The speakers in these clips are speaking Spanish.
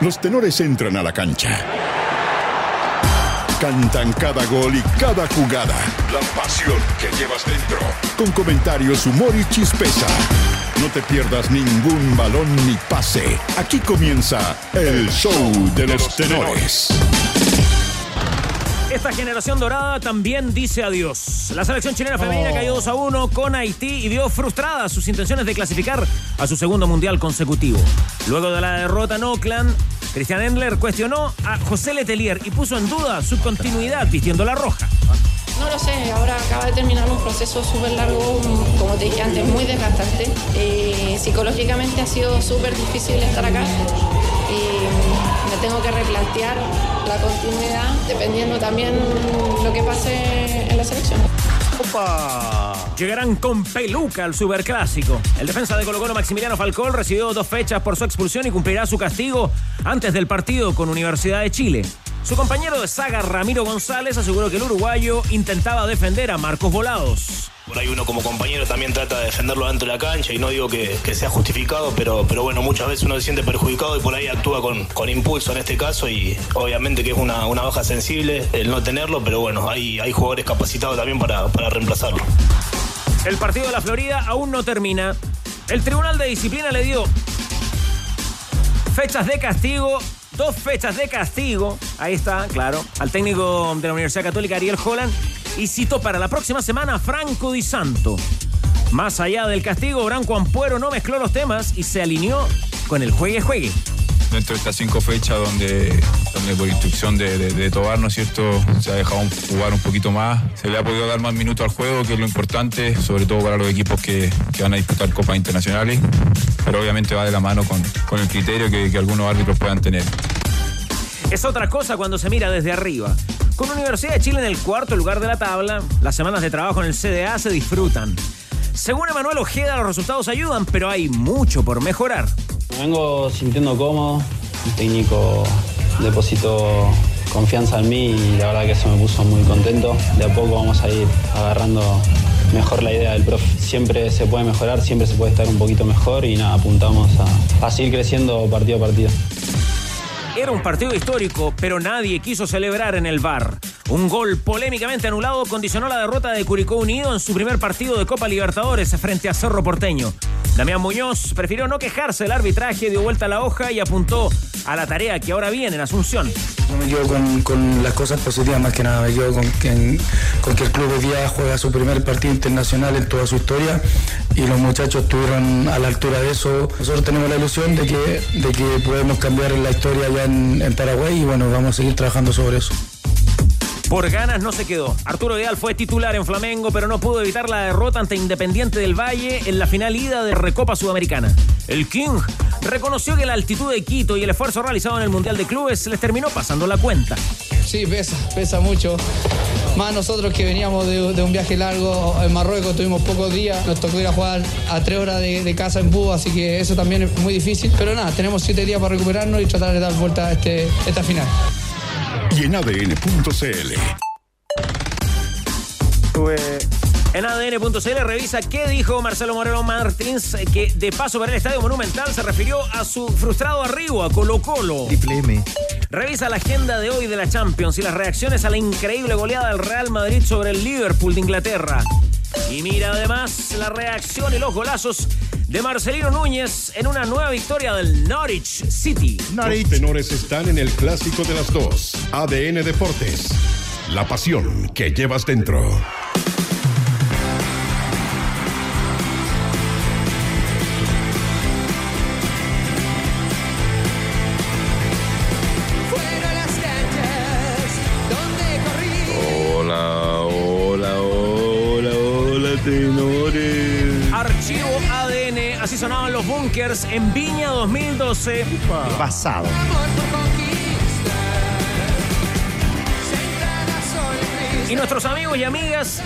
Los tenores entran a la cancha. Cantan cada gol y cada jugada. La pasión que llevas dentro. Con comentarios, humor y chispeza. No te pierdas ningún balón ni pase. Aquí comienza el show de los tenores. Esta generación dorada también dice adiós. La selección chilena femenina cayó 2 a 1 con Haití y vio frustradas sus intenciones de clasificar a su segundo mundial consecutivo. Luego de la derrota en Oakland, Christian Endler cuestionó a José Letelier y puso en duda su continuidad vistiendo la roja. No lo sé, ahora acaba de terminar un proceso súper largo, como te dije antes, muy desgastante. Eh, psicológicamente ha sido súper difícil estar acá. Tengo que replantear la continuidad dependiendo también lo que pase en la selección. Llegarán con peluca al superclásico. El defensa de Colo Colo Maximiliano Falcón recibió dos fechas por su expulsión y cumplirá su castigo antes del partido con Universidad de Chile. Su compañero de saga Ramiro González aseguró que el uruguayo intentaba defender a Marcos Volados. Por ahí uno como compañero también trata de defenderlo dentro de la cancha y no digo que, sea justificado, pero, pero bueno, muchas veces uno se siente perjudicado y por ahí actúa con, con impulso en este caso y obviamente que es una, una baja sensible el no tenerlo, pero bueno, hay, hay jugadores capacitados también para, para reemplazarlo. El partido de la Florida aún no termina. El Tribunal de Disciplina le dio fechas de castigo, dos fechas de castigo, ahí está, claro, al técnico de la Universidad Católica Ariel Holland y citó para la próxima semana a Franco Di Santo. Más allá del castigo, Branco Ampuero no mezcló los temas y se alineó con el juegue-juegue. Dentro de estas cinco fechas donde, donde por instrucción de, de, de ¿no es cierto?, se ha dejado jugar un poquito más, se le ha podido dar más minutos al juego, que es lo importante, sobre todo para los equipos que, que van a disputar copas internacionales, pero obviamente va de la mano con, con el criterio que, que algunos árbitros puedan tener. Es otra cosa cuando se mira desde arriba. Con Universidad de Chile en el cuarto lugar de la tabla, las semanas de trabajo en el CDA se disfrutan. Según Emanuel Ojeda, los resultados ayudan, pero hay mucho por mejorar. Me vengo sintiendo cómodo, el técnico depositó confianza en mí y la verdad que eso me puso muy contento. De a poco vamos a ir agarrando mejor la idea del profe. Siempre se puede mejorar, siempre se puede estar un poquito mejor y nada, apuntamos a, a seguir creciendo partido a partido. Era un partido histórico, pero nadie quiso celebrar en el bar. Un gol polémicamente anulado condicionó la derrota de Curicó Unido en su primer partido de Copa Libertadores frente a Cerro Porteño. Damián Muñoz prefirió no quejarse del arbitraje, dio vuelta a la hoja y apuntó a la tarea que ahora viene en Asunción. Me quedo con, con las cosas positivas más que nada, me quedo con que, el club hoy día juega su primer partido internacional en toda su historia y los muchachos estuvieron a la altura de eso. Nosotros tenemos la ilusión de que, de que podemos cambiar la historia allá en, en Paraguay y bueno, vamos a seguir trabajando sobre eso. Por ganas no se quedó. Arturo Vidal fue titular en Flamengo, pero no pudo evitar la derrota ante Independiente del Valle en la final ida de Recopa Sudamericana. El King reconoció que la altitud de Quito y el esfuerzo realizado en el Mundial de Clubes les terminó pasando la cuenta. Sí, pesa, pesa mucho. Más nosotros que veníamos de, un viaje largo en Marruecos, tuvimos pocos días, nos tocó ir a jugar a tres horas de, de casa en búho, así que eso también es muy difícil. Pero nada, tenemos siete días para recuperarnos y tratar de dar vuelta a este, esta final. Y en ADN.cl. En ADN.cl revisa qué dijo Marcelo Moreno Martins, eh, que de paso por el Estadio Monumental se refirió a su frustrado arribo a Colo Colo. Revisa la agenda de hoy de la Champions y las reacciones a la increíble goleada del Real Madrid sobre el Liverpool de Inglaterra. Y mira además la reacción y los golazos de Marcelino Núñez en una nueva victoria del Norwich City. Los tenores están en el clásico de las dos. ADN Deportes. La pasión que llevas dentro. En Viña 2012. Pasado. Y nuestros amigos y amigas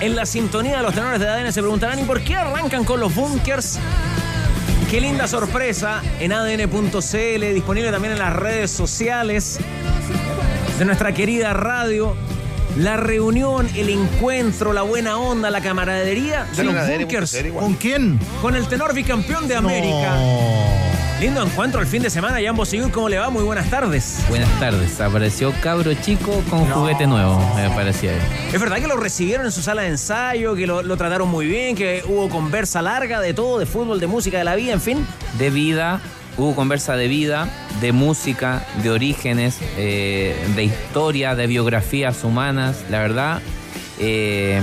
en la sintonía de los tenores de ADN se preguntarán, ¿y por qué arrancan con los bunkers? Qué linda sorpresa en adn.cl, disponible también en las redes sociales de nuestra querida radio. La reunión, el encuentro, la buena onda, la camaradería de los bunkers. ¿Con quién? Con el tenor bicampeón de América. Lindo encuentro el fin de semana, Jan Bosellur, ¿cómo le va? Muy buenas tardes. Buenas tardes. Apareció cabro chico con juguete nuevo, me parecía. ¿Es verdad que lo recibieron en su sala de ensayo, que lo, lo trataron muy bien, que hubo conversa larga de todo, de fútbol, de música, de la vida, en fin? De vida, hubo conversa de vida, de música, de orígenes, eh, de historia, de biografías humanas. La verdad, eh,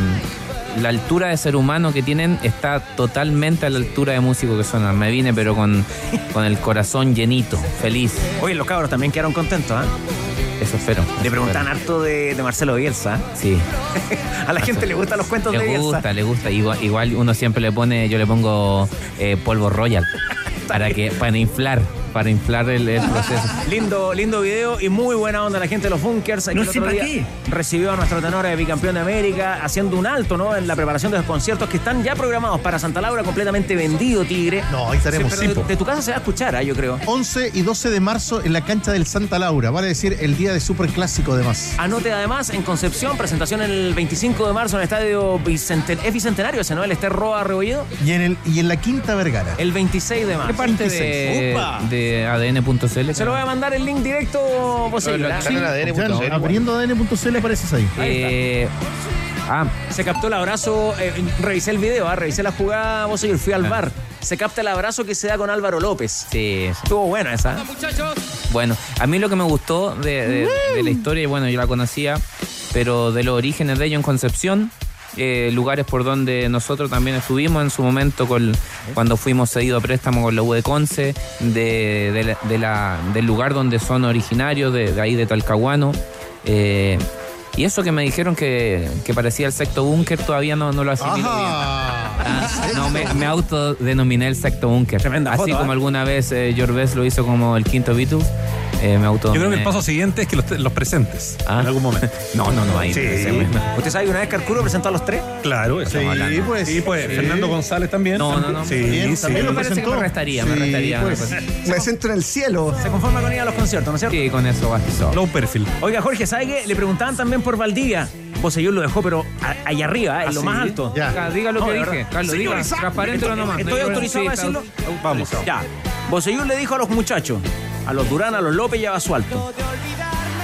la altura de ser humano que tienen está totalmente a la altura de músico que suenan. Me vine, pero con, con el corazón llenito, feliz. Oye, los cabros también quedaron contentos, ¿ah? Eso espero. Le preguntan harto de, de Marcelo Bielsa. Sí. a la gente le gustan los cuentos le de Bielsa. Le gusta, le gusta. Igual, igual, uno siempre le pone, yo le pongo eh, polvo royal para que para inflar para inflar el, el, proceso. lindo, lindo video y muy buena onda la gente de los bunkers. No sé para qué. Recibió a nuestro tenor de bicampeón de América haciendo un alto ¿no? en la preparación de los conciertos que están ya programados para Santa Laura, completamente vendido, Tigre. No, ahí estaremos. Sí, de, de, tu casa se va a escuchar, ¿eh? yo creo. 11 y 12 de marzo en la cancha del Santa Laura, vale decir el día de Superclásico además. Anote además en Concepción, presentación el 25 de marzo en el estadio Bicenten ¿Es Bicentenario ese, no? El Ester Roa Rebolledo. Y en, el, y en la Quinta Vergara. El 26 de marzo. ¿Qué parte de, de ADN.cl? Se lo voy a mandar el link directo, posible. Sí, ADN.cl. Abriendo ADN.cl apareces ahí. Eh, ah. Se captó el abrazo, eh, revisé el video, ah, revisé la jugada, vos fui al Ah. bar. Se capta el abrazo que se da con Álvaro López. Sí, sí. Estuvo buena esa. Bueno, a mí lo que me gustó de, de, de la historia, y bueno, yo la conocía, pero de los orígenes de ello en Concepción, eh, lugares por donde nosotros también estuvimos en su momento con, cuando fuimos cedidos a préstamo con la U de Conce, de, la, de la, del lugar donde son originarios, de, de ahí de Talcahuano. Eh, y eso que me dijeron que, que parecía el sexto búnker, todavía no, no lo asimilo bien. Ah, no, me, me autodenominé el sexto búnker. Tremenda Así foto, como ¿eh? alguna vez eh, lo hizo como el quinto Beatles, eh, me auto. Yo creo que el paso siguiente es que los, los presentes Ah. en algún momento. No, no, no, ahí Sí. ¿Usted sabe que una vez Carcuro presentó a los tres? Claro, eso. Sí, hablando. pues. Sí, pues. Sí. Fernando González también. No, no, no. Sí, Bien, sí. también lo Me parece que presentó. me restaría, me restaría. pues. me siento en el cielo. Se conforma con ir a los conciertos, ¿no es cierto? Sí, con eso basta. Low perfil. Oiga, Jorge, ¿sabe qué? Le preguntaban también por Valdivia. Poseyur lo dejó, pero a- allá arriba, ¿eh? en lo ¿Ah, más sí? alto. Ya. Diga lo No, que de dije, verdad. Carlos, diga. Transparente Estoy nomás. estoy autorizado a decirlo. Vamos. Ya. Boseyur le dijo a los muchachos, a los Durán, a los López y a Basualto,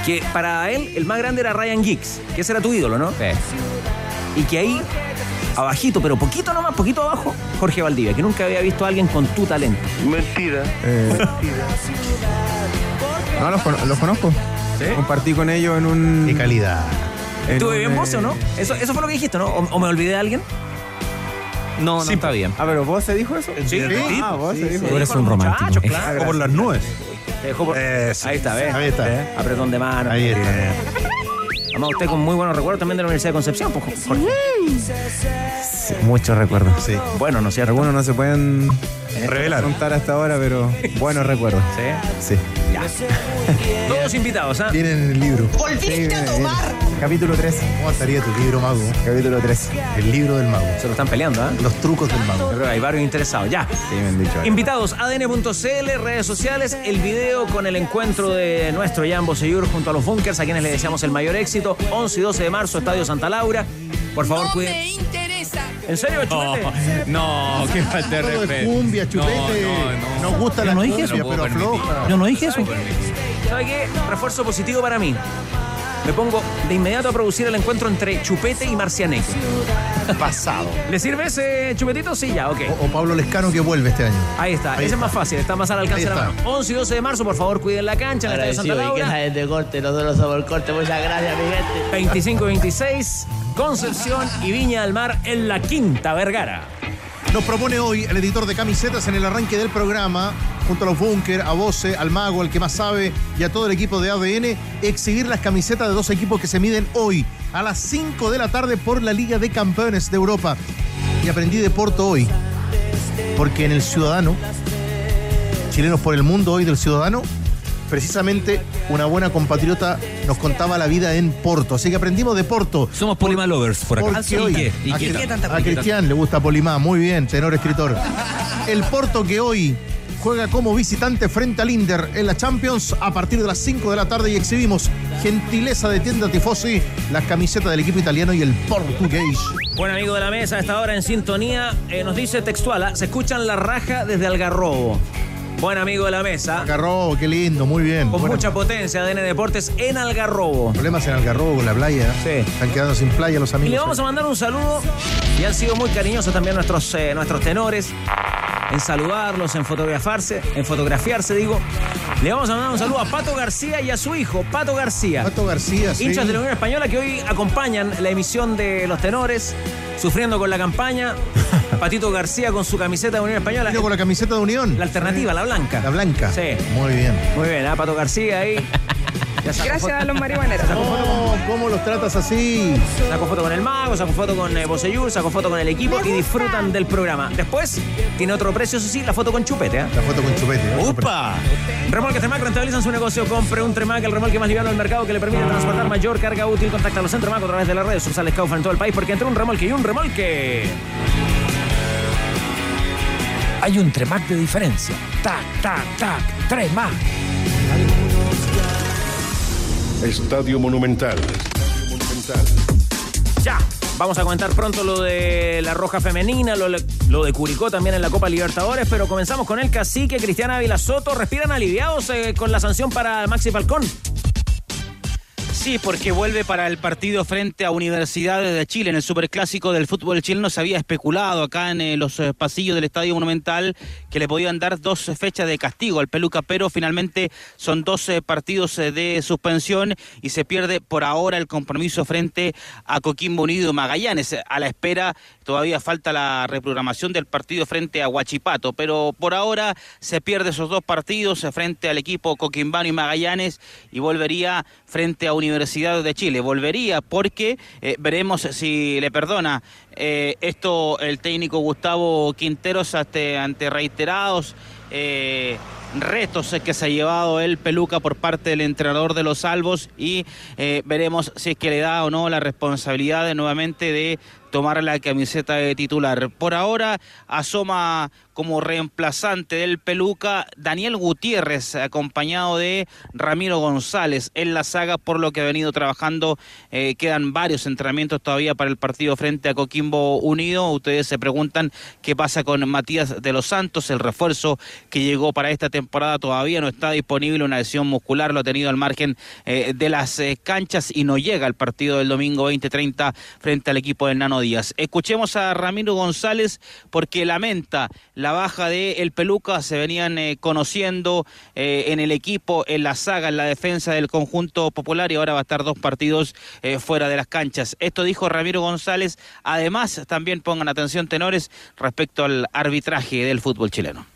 que para él el más grande era Ryan Giggs, que ese era tu ídolo, ¿no? Sí. Y que ahí, abajito, pero poquito nomás, poquito abajo, Jorge Valdivia, que nunca había visto a alguien con tu talento. No, los, cono- los conozco. Compartí con ellos en un. Qué calidad. ¿Estuve bien vos eh, o no? Eso, eso fue lo que dijiste, ¿no? ¿O, o me olvidé de alguien? No, no Sí, está bien. Ah, pero vos se dijo eso. Sí, sí. Ah, vos se dijo. Tú eres un romántico. Claro. O por las nubes. Te dejó por- Eso. Ahí está, ¿ves? Ahí está. ¿Eh? Apretón de mano. Ahí está. Además, usted con muy buenos recuerdos también de la Universidad de Concepción, pues, Jorge. Muchos recuerdos. Sí. Bueno, ¿no es cierto? Algunos no se pueden Revelar. contar hasta ahora, pero buenos recuerdos. Sí. Sí. Todos invitados, ¿ah? Tienen el libro. ¿Volviste a tomar? Capítulo 3. ¿Cómo estaría tu libro, mago? Capítulo 3. El libro del mago. Se lo están peleando, ¿ah? Los trucos del Yo mago. creo que hay varios interesados. Ya. Sí, me han dicho. algo. Invitados, adn.cl, redes sociales, el video con el encuentro de nuestro Jan Boseyur junto a los Bunkers, a quienes le deseamos el mayor éxito. 11 y 12 de marzo, Estadio Santa Laura. Por favor, cuiden. ¿En serio, chupete? No, qué falta de Todo de respeto. cumbia, chupete. No, no, Nos gusta la no dije cumbia, eso. No pero floja. Yo no dije eso. ¿Sabe qué? Refuerzo positivo para mí. Me pongo de inmediato a producir el encuentro entre Chupete y Marcianeque. Pasado. ¿Le sirve ese chupetito? Sí, ya, ok. O, o Pablo Lescano que vuelve este añyo. Ahí está, Ahí ese es más fácil, está más al alcance de la mano. 11 y 12 de marzo, por favor, cuiden la cancha en el Estadio Santa y que Laura. sabes de corte, nosotros somos el corte, muchas gracias, mi gente. 25 y 26, Concepción y Viña del Mar en la Quinta Vergara. Nos propone hoy el editor de camisetas en el arranque del programa, junto a los Bunker, a Voce, al Mago, al que más sabe, y a todo el equipo de ADN, exhibir las camisetas de dos equipos que se miden hoy, a las 5 de la tarde, por la Liga de Campeones de Europa. Y aprendí de Porto hoy, porque en el Ciudadano, Chilenos por el Mundo hoy del Ciudadano, precisamente una buena compatriota nos contaba la vida en Porto. Así que aprendimos de Porto. Somos Polima Lovers por acá. Porque hoy- ¿Y a, qué? A Cristian le gusta Polimá, muy bien, tenor escritor. El Porto que hoy juega como visitante frente al Inter en la Champions a partir de las 5 de la tarde y exhibimos gentileza de tienda Tifosi, las camisetas del equipo italiano y el portugués. Buen amigo de la mesa a esta hora en sintonía, eh, nos dice textual, ¿ah? se escuchan la raja desde Algarrobo. Buen amigo de la mesa. Algarrobo, qué lindo, muy bien. Con Buena- mucha potencia, ADN Deportes en Algarrobo. Problemas en Algarrobo con la playa. Sí. Están quedando sin playa los Y amigos. le vamos a mandar un saludo. Y han sido muy cariñosos también nuestros, eh, nuestros tenores en saludarlos, en fotografiarse, en fotografiarse, digo. Le vamos a mandar un saludo a Pato García y a su hijo, Pato García. Pato García, sí. Hinchas de la Unión Española que hoy acompañan la emisión de los tenores, sufriendo con la campaña. Patito García con su camiseta de Unión Española. Vino con la camiseta de Unión. La alternativa, la blanca. La blanca. Sí. Muy bien. Muy bien, ¿ah? Pato García ahí. Gracias a los marihuaneros. No, ¿cómo los tratas así? Sacó foto con el mago, sacó foto con eh, Boseyur, sacó foto con el equipo y disfrutan del programa. Después tiene otro precio, eso sí, la foto con chupete. ¿eh? La foto con chupete. ¿eh? ¡Upa! Remolques Tremac rentabilizan su negocio. Compre un Tremac, el remolque más liviano del mercado que le permite transportar mayor carga útil. Contacta a los Centro Mac a través de las redes sociales Kaufman en todo el país porque entre un remolque y un remolque. Hay un Tremac de diferencia. Tac, tac, tac. Tremac. Estadio Monumental. Monumental. Ya, vamos a comentar pronto lo de la Roja Femenina, lo, lo de Curicó también en la Copa Libertadores, pero comenzamos con el cacique Cristian Ávila Soto. ¿Respiran aliviados eh, con la sanción para Maxi Falcón? Sí, porque vuelve para el partido frente a Universidades de Chile en el superclásico del fútbol chileno. Se había especulado acá en eh, los eh, pasillos del Estadio Monumental que le podían dar dos fechas de castigo al Peluca, pero finalmente son 12 partidos eh, de suspensión y se pierde por ahora el compromiso frente a Coquimbo Unido Magallanes. A la espera, todavía falta la reprogramación del partido frente a Huachipato, pero por ahora se pierde esos dos partidos frente al equipo Coquimbano y Magallanes y volvería frente a Universidad de Chile. Volvería porque eh, veremos si le perdona eh, esto el técnico Gustavo Quinteros ante, ante reiterados eh, retos que se ha llevado el Peluca por parte del entrenador de los Salvos y veremos si es que le da o no la responsabilidad de, nuevamente de tomar la camiseta de titular. Por ahora asoma como reemplazante del Peluca Daniel Gutiérrez, acompañado de Ramiro González en la saga, por lo que ha venido trabajando. Eh, quedan varios entrenamientos todavía para el partido frente a Coquimbo Unido. Ustedes se preguntan qué pasa con Matías de los Santos, el refuerzo que llegó para esta temporada todavía no está disponible, una lesión muscular lo ha tenido al margen eh, de las eh, canchas y no llega al partido del domingo 2030 frente al equipo del Nano Escuchemos a Ramiro González porque lamenta la baja de El Peluca, se venían eh, conociendo eh, en el equipo, en la saga, en la defensa del conjunto popular y ahora va a estar dos partidos eh, fuera de las canchas. Esto dijo Ramiro González. Además, también pongan atención tenores respecto al arbitraje del fútbol chileno.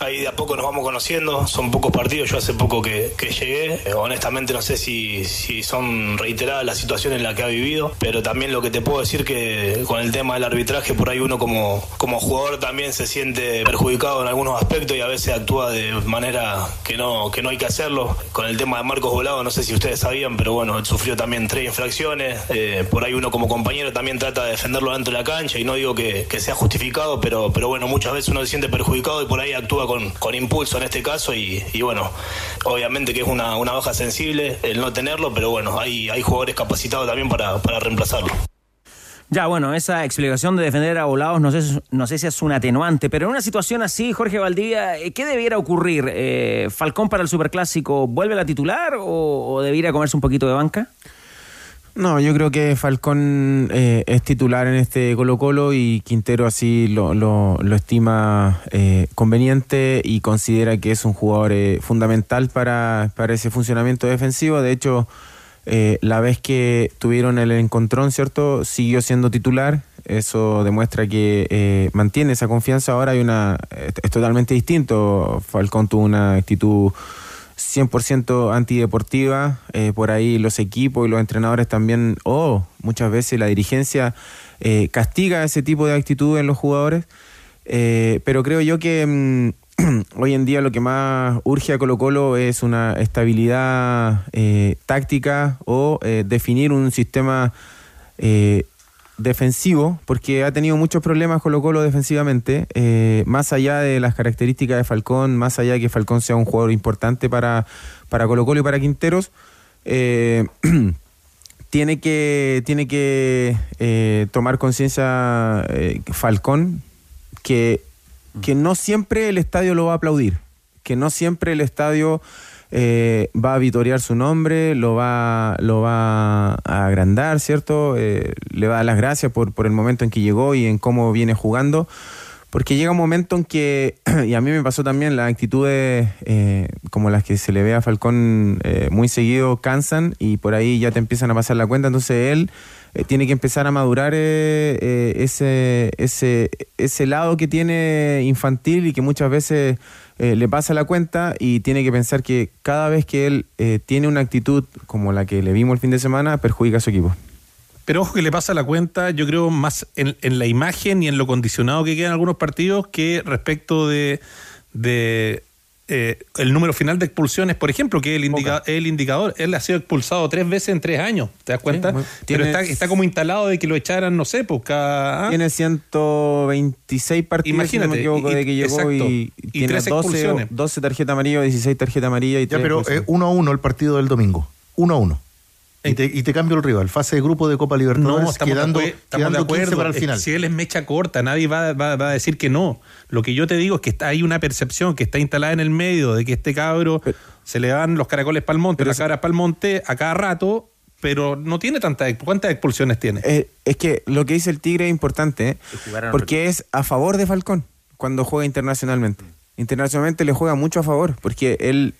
Ahí de a poco nos vamos conociendo, son pocos partidos, yo hace poco que, que llegué, Eh, honestamente no sé si, si son reiteradas las situaciones en las que ha vivido, pero también lo que te puedo decir que con el tema del arbitraje por ahí uno como, como jugador también se siente perjudicado en algunos aspectos y a veces actúa de manera que no, que no hay que hacerlo. Con el tema de Marcos Volado, no sé si ustedes sabían, pero bueno, sufrió también tres infracciones, Eh, por ahí uno como compañero también trata de defenderlo dentro de la cancha y no digo que, que sea justificado, pero, pero bueno, muchas veces uno se siente perjudicado y por ahí actúa con, con impulso en este caso y, bueno, obviamente que es una, una baja sensible el no tenerlo, pero bueno, hay, hay jugadores capacitados también para, para reemplazarlo. Ya, bueno, esa explicación de defender a volados no sé, no sé si es un atenuante, pero en una situación así, Jorge Valdivia, eh, ¿qué debiera ocurrir? Eh, ¿Falcón para el Superclásico vuelve a la titular o, o debiera comerse un poquito de banca? No, yo creo que Falcón eh, es titular en este Colo Colo y Quintero así lo, lo, estima eh, conveniente y considera que es un jugador eh, fundamental para, para ese funcionamiento defensivo. De hecho, eh, la vez que tuvieron el encontrón, ¿cierto? Siguió siendo titular. Eso demuestra que eh, mantiene esa confianza. Ahora hay una es, es totalmente distinto. Falcón tuvo una actitud 100% antideportiva, eh, por ahí los equipos y los entrenadores también, o muchas veces la dirigencia eh, castiga ese tipo de actitud en los jugadores, eh, pero creo yo que mm, hoy en día lo que más urge a Colo Colo es una estabilidad táctica o definir un sistema defensivo, porque ha tenido muchos problemas Colo Colo defensivamente, eh, más allá de las características de Falcón, más allá de que Falcón sea un jugador importante para, para Colo Colo y para Quinteros, eh, tiene que, tiene que eh, tomar conciencia Falcón que, que no siempre el estadio lo va a aplaudir. que no siempre el estadio eh, va a vitorear su nombre, lo va, lo va a agrandar, ¿cierto? Eh, le va a dar las gracias por, por el momento en que llegó y en cómo viene jugando. Porque llega un momento en que, y a mí me pasó también, las actitudes eh, como las que se le ve a Falcón eh, muy seguido cansan y por ahí ya te empiezan a pasar la cuenta. Entonces él eh, tiene que empezar a madurar eh, eh, ese, ese, ese lado que tiene infantil y que muchas veces le pasa la cuenta y tiene que pensar que cada vez que él tiene una actitud como la que le vimos el fin de semana, perjudica a su equipo. Pero ojo que le pasa la cuenta, yo creo, más en, la imagen y en lo condicionado que quedan algunos partidos que respecto de eh, el número final de expulsiones, por ejemplo, que es el, indica- el indicador. Él ha sido expulsado tres veces en tres años, ¿te das cuenta? muy- Pero tiene- está, está como instalado de que lo echaran, no sé, pues cada... ¿ah? Tiene 126 partidos, Imagínate, si no me equivoco, y- de que llegó exacto. y, Y tiene tres 12, expulsiones. 12 tarjetas amarillas, 16 tarjetas amarillas y Ya, pero eh, uno a uno el partido del domingo. Uno a uno. Y te, y te cambio el rival. Fase de grupo de Copa Libertadores, No, estamos, quedando, de, estamos de quedando 15 acuerdo. para el final. Si él es mecha corta, nadie va, va- va a decir que no. Lo que yo te digo es que está, hay una percepción que está instalada en el medio de que este cabro se le dan los caracoles para el monte, las cabras para el monte a cada rato, pero no tiene tantas. ¿Cuántas expulsiones tiene? Eh, es que lo que dice el Tigre es importante, ¿eh? porque es a favor de Falcón cuando juega internacionalmente. Internacionalmente le juega mucho a favor, porque él,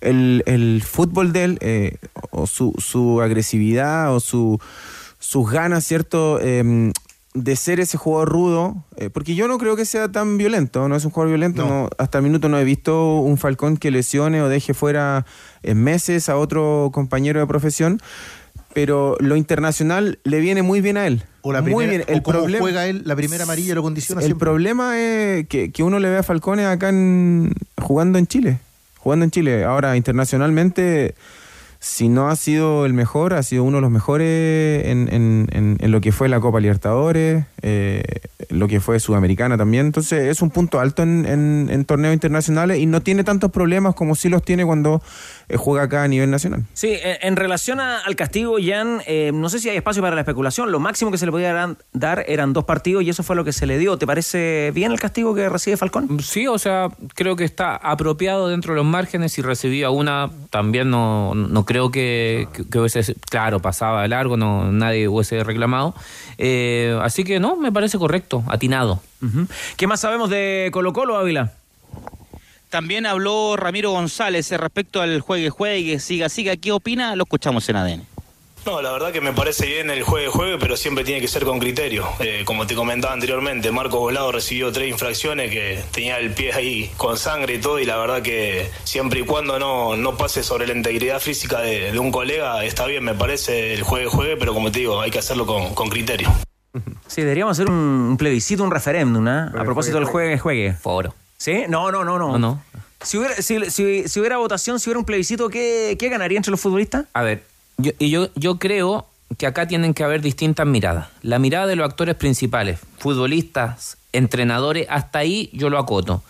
el, el fútbol de él, eh, o su, su agresividad, o su, sus ganas, ¿cierto? Em, de ser ese jugador rudo, eh, porque yo no creo que sea tan violento, no es un jugador violento, no, hasta el minuto no he visto un Falcón que lesione o deje fuera en meses a otro compañero de profesión, pero lo internacional le viene muy bien a él. O la muy primera- bien. o El cómo problema, juega él, la primera amarilla lo condiciona el siempre. problema es que, que uno le ve a Falcone acá en, jugando en Chile. Jugando en Chile. Ahora, internacionalmente, si no ha sido el mejor, ha sido uno de los mejores en, en- en- lo que fue la Copa Libertadores, eh, lo que fue Sudamericana también. Entonces, es un punto alto en torneos internacionales y no tiene tantos problemas como sí los tiene cuando eh, juega acá a nivel nacional. Sí, en, en relación a- al castigo, Jan, eh, no sé si hay espacio para la especulación. Lo máximo que se le podía dar- eran dos partidos y eso fue lo que se le dio. ¿Te parece bien el castigo que recibe Falcón? Sí, o sea, creo que está apropiado dentro de los márgenes. Si recibía una, también no, no creo que, que- que hubiese, claro, pasaba de largo, no, nadie hubiese reclamado. Eh, así que no, me parece correcto, atinado. ¿Qué más sabemos de Colo Colo, Ávila? También habló Ramiro González eh, respecto al juegue, juegue, siga, siga. ¿Qué opina? Lo escuchamos en ADN. No, la verdad que me parece bien el juegue juegue, pero siempre tiene que ser con criterio. Eh, como te comentaba anteriormente, Marco Volado recibió tres infracciones que tenía el pie ahí con sangre y todo, y la verdad que siempre y cuando no, no pase sobre la integridad física de, de un colega, está bien, me parece el juegue juegue, pero como te digo, hay que hacerlo con, con criterio. Sí, deberíamos hacer un, plebiscito, un referéndum, ¿ah? A propósito del juegue, juegue. Foro. ¿Sí? No, no, no, no. No, no. Si hubiera, si, si- si hubiera votación, si hubiera un plebiscito, ¿qué, qué ganaría entre los futbolistas? A ver, yo, y yo, yo creo que acá tienen que haber distintas miradas. La mirada de los actores principales, futbolistas, entrenadores, hasta ahí yo lo acoto.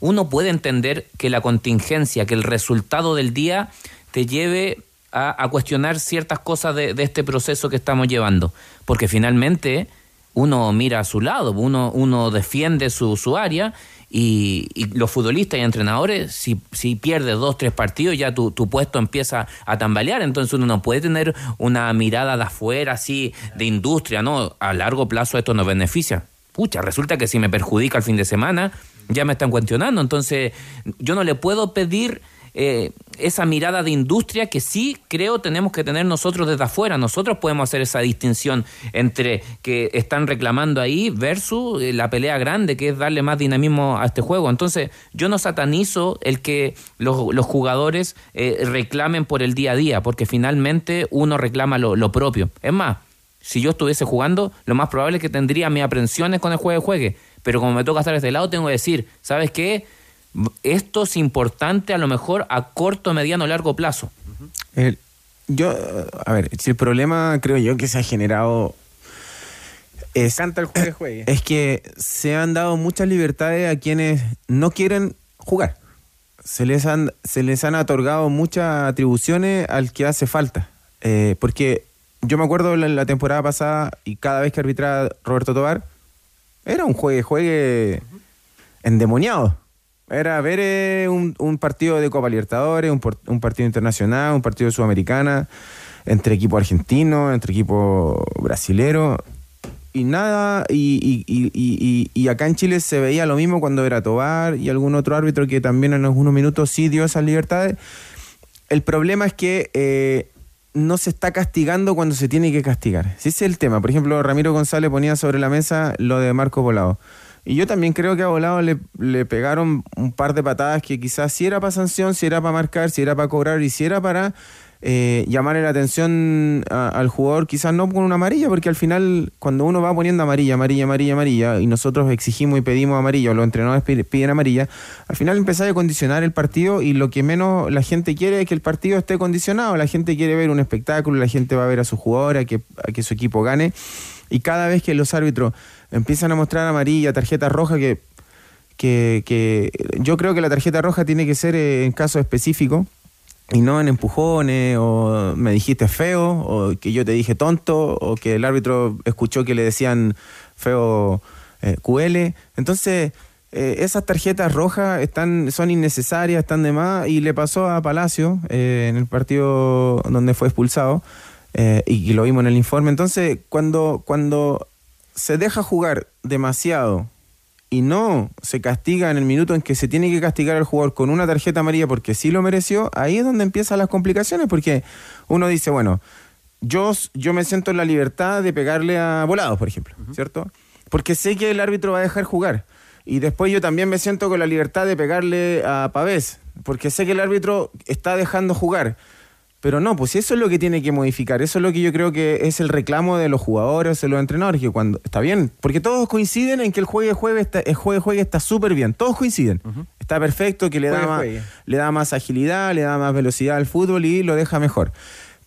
Uno puede entender que la contingencia, que el resultado del día te lleve a, a cuestionar ciertas cosas de, de este proceso que estamos llevando. Porque finalmente uno mira a su lado, uno, uno defiende su, su área y, y los futbolistas y entrenadores, si, si pierdes dos, tres partidos, ya tu, tu puesto empieza a tambalear. Entonces uno no puede tener una mirada de afuera, así, de industria, ¿no? A largo plazo esto nos beneficia. Pucha, resulta que si me perjudica el fin de semana, ya me están cuestionando. Entonces, yo no le puedo pedir eh, esa mirada de industria que sí creo tenemos que tener nosotros desde afuera. Nosotros podemos hacer esa distinción entre que están reclamando ahí versus eh, la pelea grande, que es darle más dinamismo a este juego. Entonces, yo no satanizo el que los, los jugadores eh, reclamen por el día a día, porque finalmente uno reclama lo, lo propio. Es más, si yo estuviese jugando, lo más probable es que tendría mis aprensiones con el juego de juegue. Pero como me toca estar de este lado, tengo que decir, ¿sabes qué? Esto es importante a lo mejor a corto, mediano, largo plazo. El- yo, a ver, si el problema creo yo que se ha generado es, el juegue, juegue. es que se han dado muchas libertades a quienes no quieren jugar. Se les han, se les han otorgado muchas atribuciones al que hace falta. Eh, porque yo me acuerdo la, la temporada pasada y cada vez que arbitraba Roberto Tobar, era un juegue, juegue endemoniado. Era ver eh, un, partido de Copa Libertadores, un, un partido internacional, un partido Sudamericana, entre equipo argentino, entre equipo brasilero. Y nada, y, y- y- y- acá en Chile se veía lo mismo cuando era Tobar y algún otro árbitro que también en algunos minutos sí dio esas libertades. El problema es que eh, no se está castigando cuando se tiene que castigar. Ese es el tema. Por ejemplo, Ramiro González ponía sobre la mesa lo de Marco Volado. Y yo también creo que a Volado le, pegaron un par de patadas que quizás si era para sanción, si era para marcar, si era para cobrar y si era para eh, llamarle la atención al jugador, quizás no con una amarilla, porque al final cuando uno va poniendo amarilla, amarilla, amarilla, amarilla, y nosotros exigimos y pedimos amarilla, los entrenadores pi- piden amarilla, al final empezáis a condicionar el partido y lo que menos la gente quiere es que el partido esté condicionado, la gente quiere ver un espectáculo, la gente va a ver a su jugador, a que, a que su equipo gane, y cada vez que los árbitros empiezan a mostrar amarilla, tarjeta roja, que, que, que yo creo que la tarjeta roja tiene que ser eh, en casos específicos, y no en empujones o me dijiste feo o que yo te dije tonto o que el árbitro escuchó que le decían feo eh, QL. Entonces, eh, esas tarjetas rojas están son innecesarias, están de más y le pasó a Palacio eh, en el partido donde fue expulsado y, y lo vimos en el informe. Entonces, cuando, cuando se deja jugar demasiado y no se castiga en el minuto en que se tiene que castigar al jugador con una tarjeta amarilla porque sí lo mereció, ahí es donde empiezan las complicaciones, porque uno dice, bueno, yo, yo me siento en la libertad de pegarle a volados, por ejemplo, ¿cierto? Porque sé que el árbitro va a dejar jugar. Y después yo también me siento con la libertad de pegarle a Pavés, porque sé que el árbitro está dejando jugar. Pero no, pues eso es lo que tiene que modificar. Eso es lo que yo creo que es el reclamo de los jugadores, de los entrenadores, que cuando está bien, porque todos coinciden en que el juegue juegue está, el juegue juegue está súper bien. Todos coinciden. Está perfecto, que le da, más, juegue. le da más agilidad, le da más velocidad al fútbol y lo deja mejor.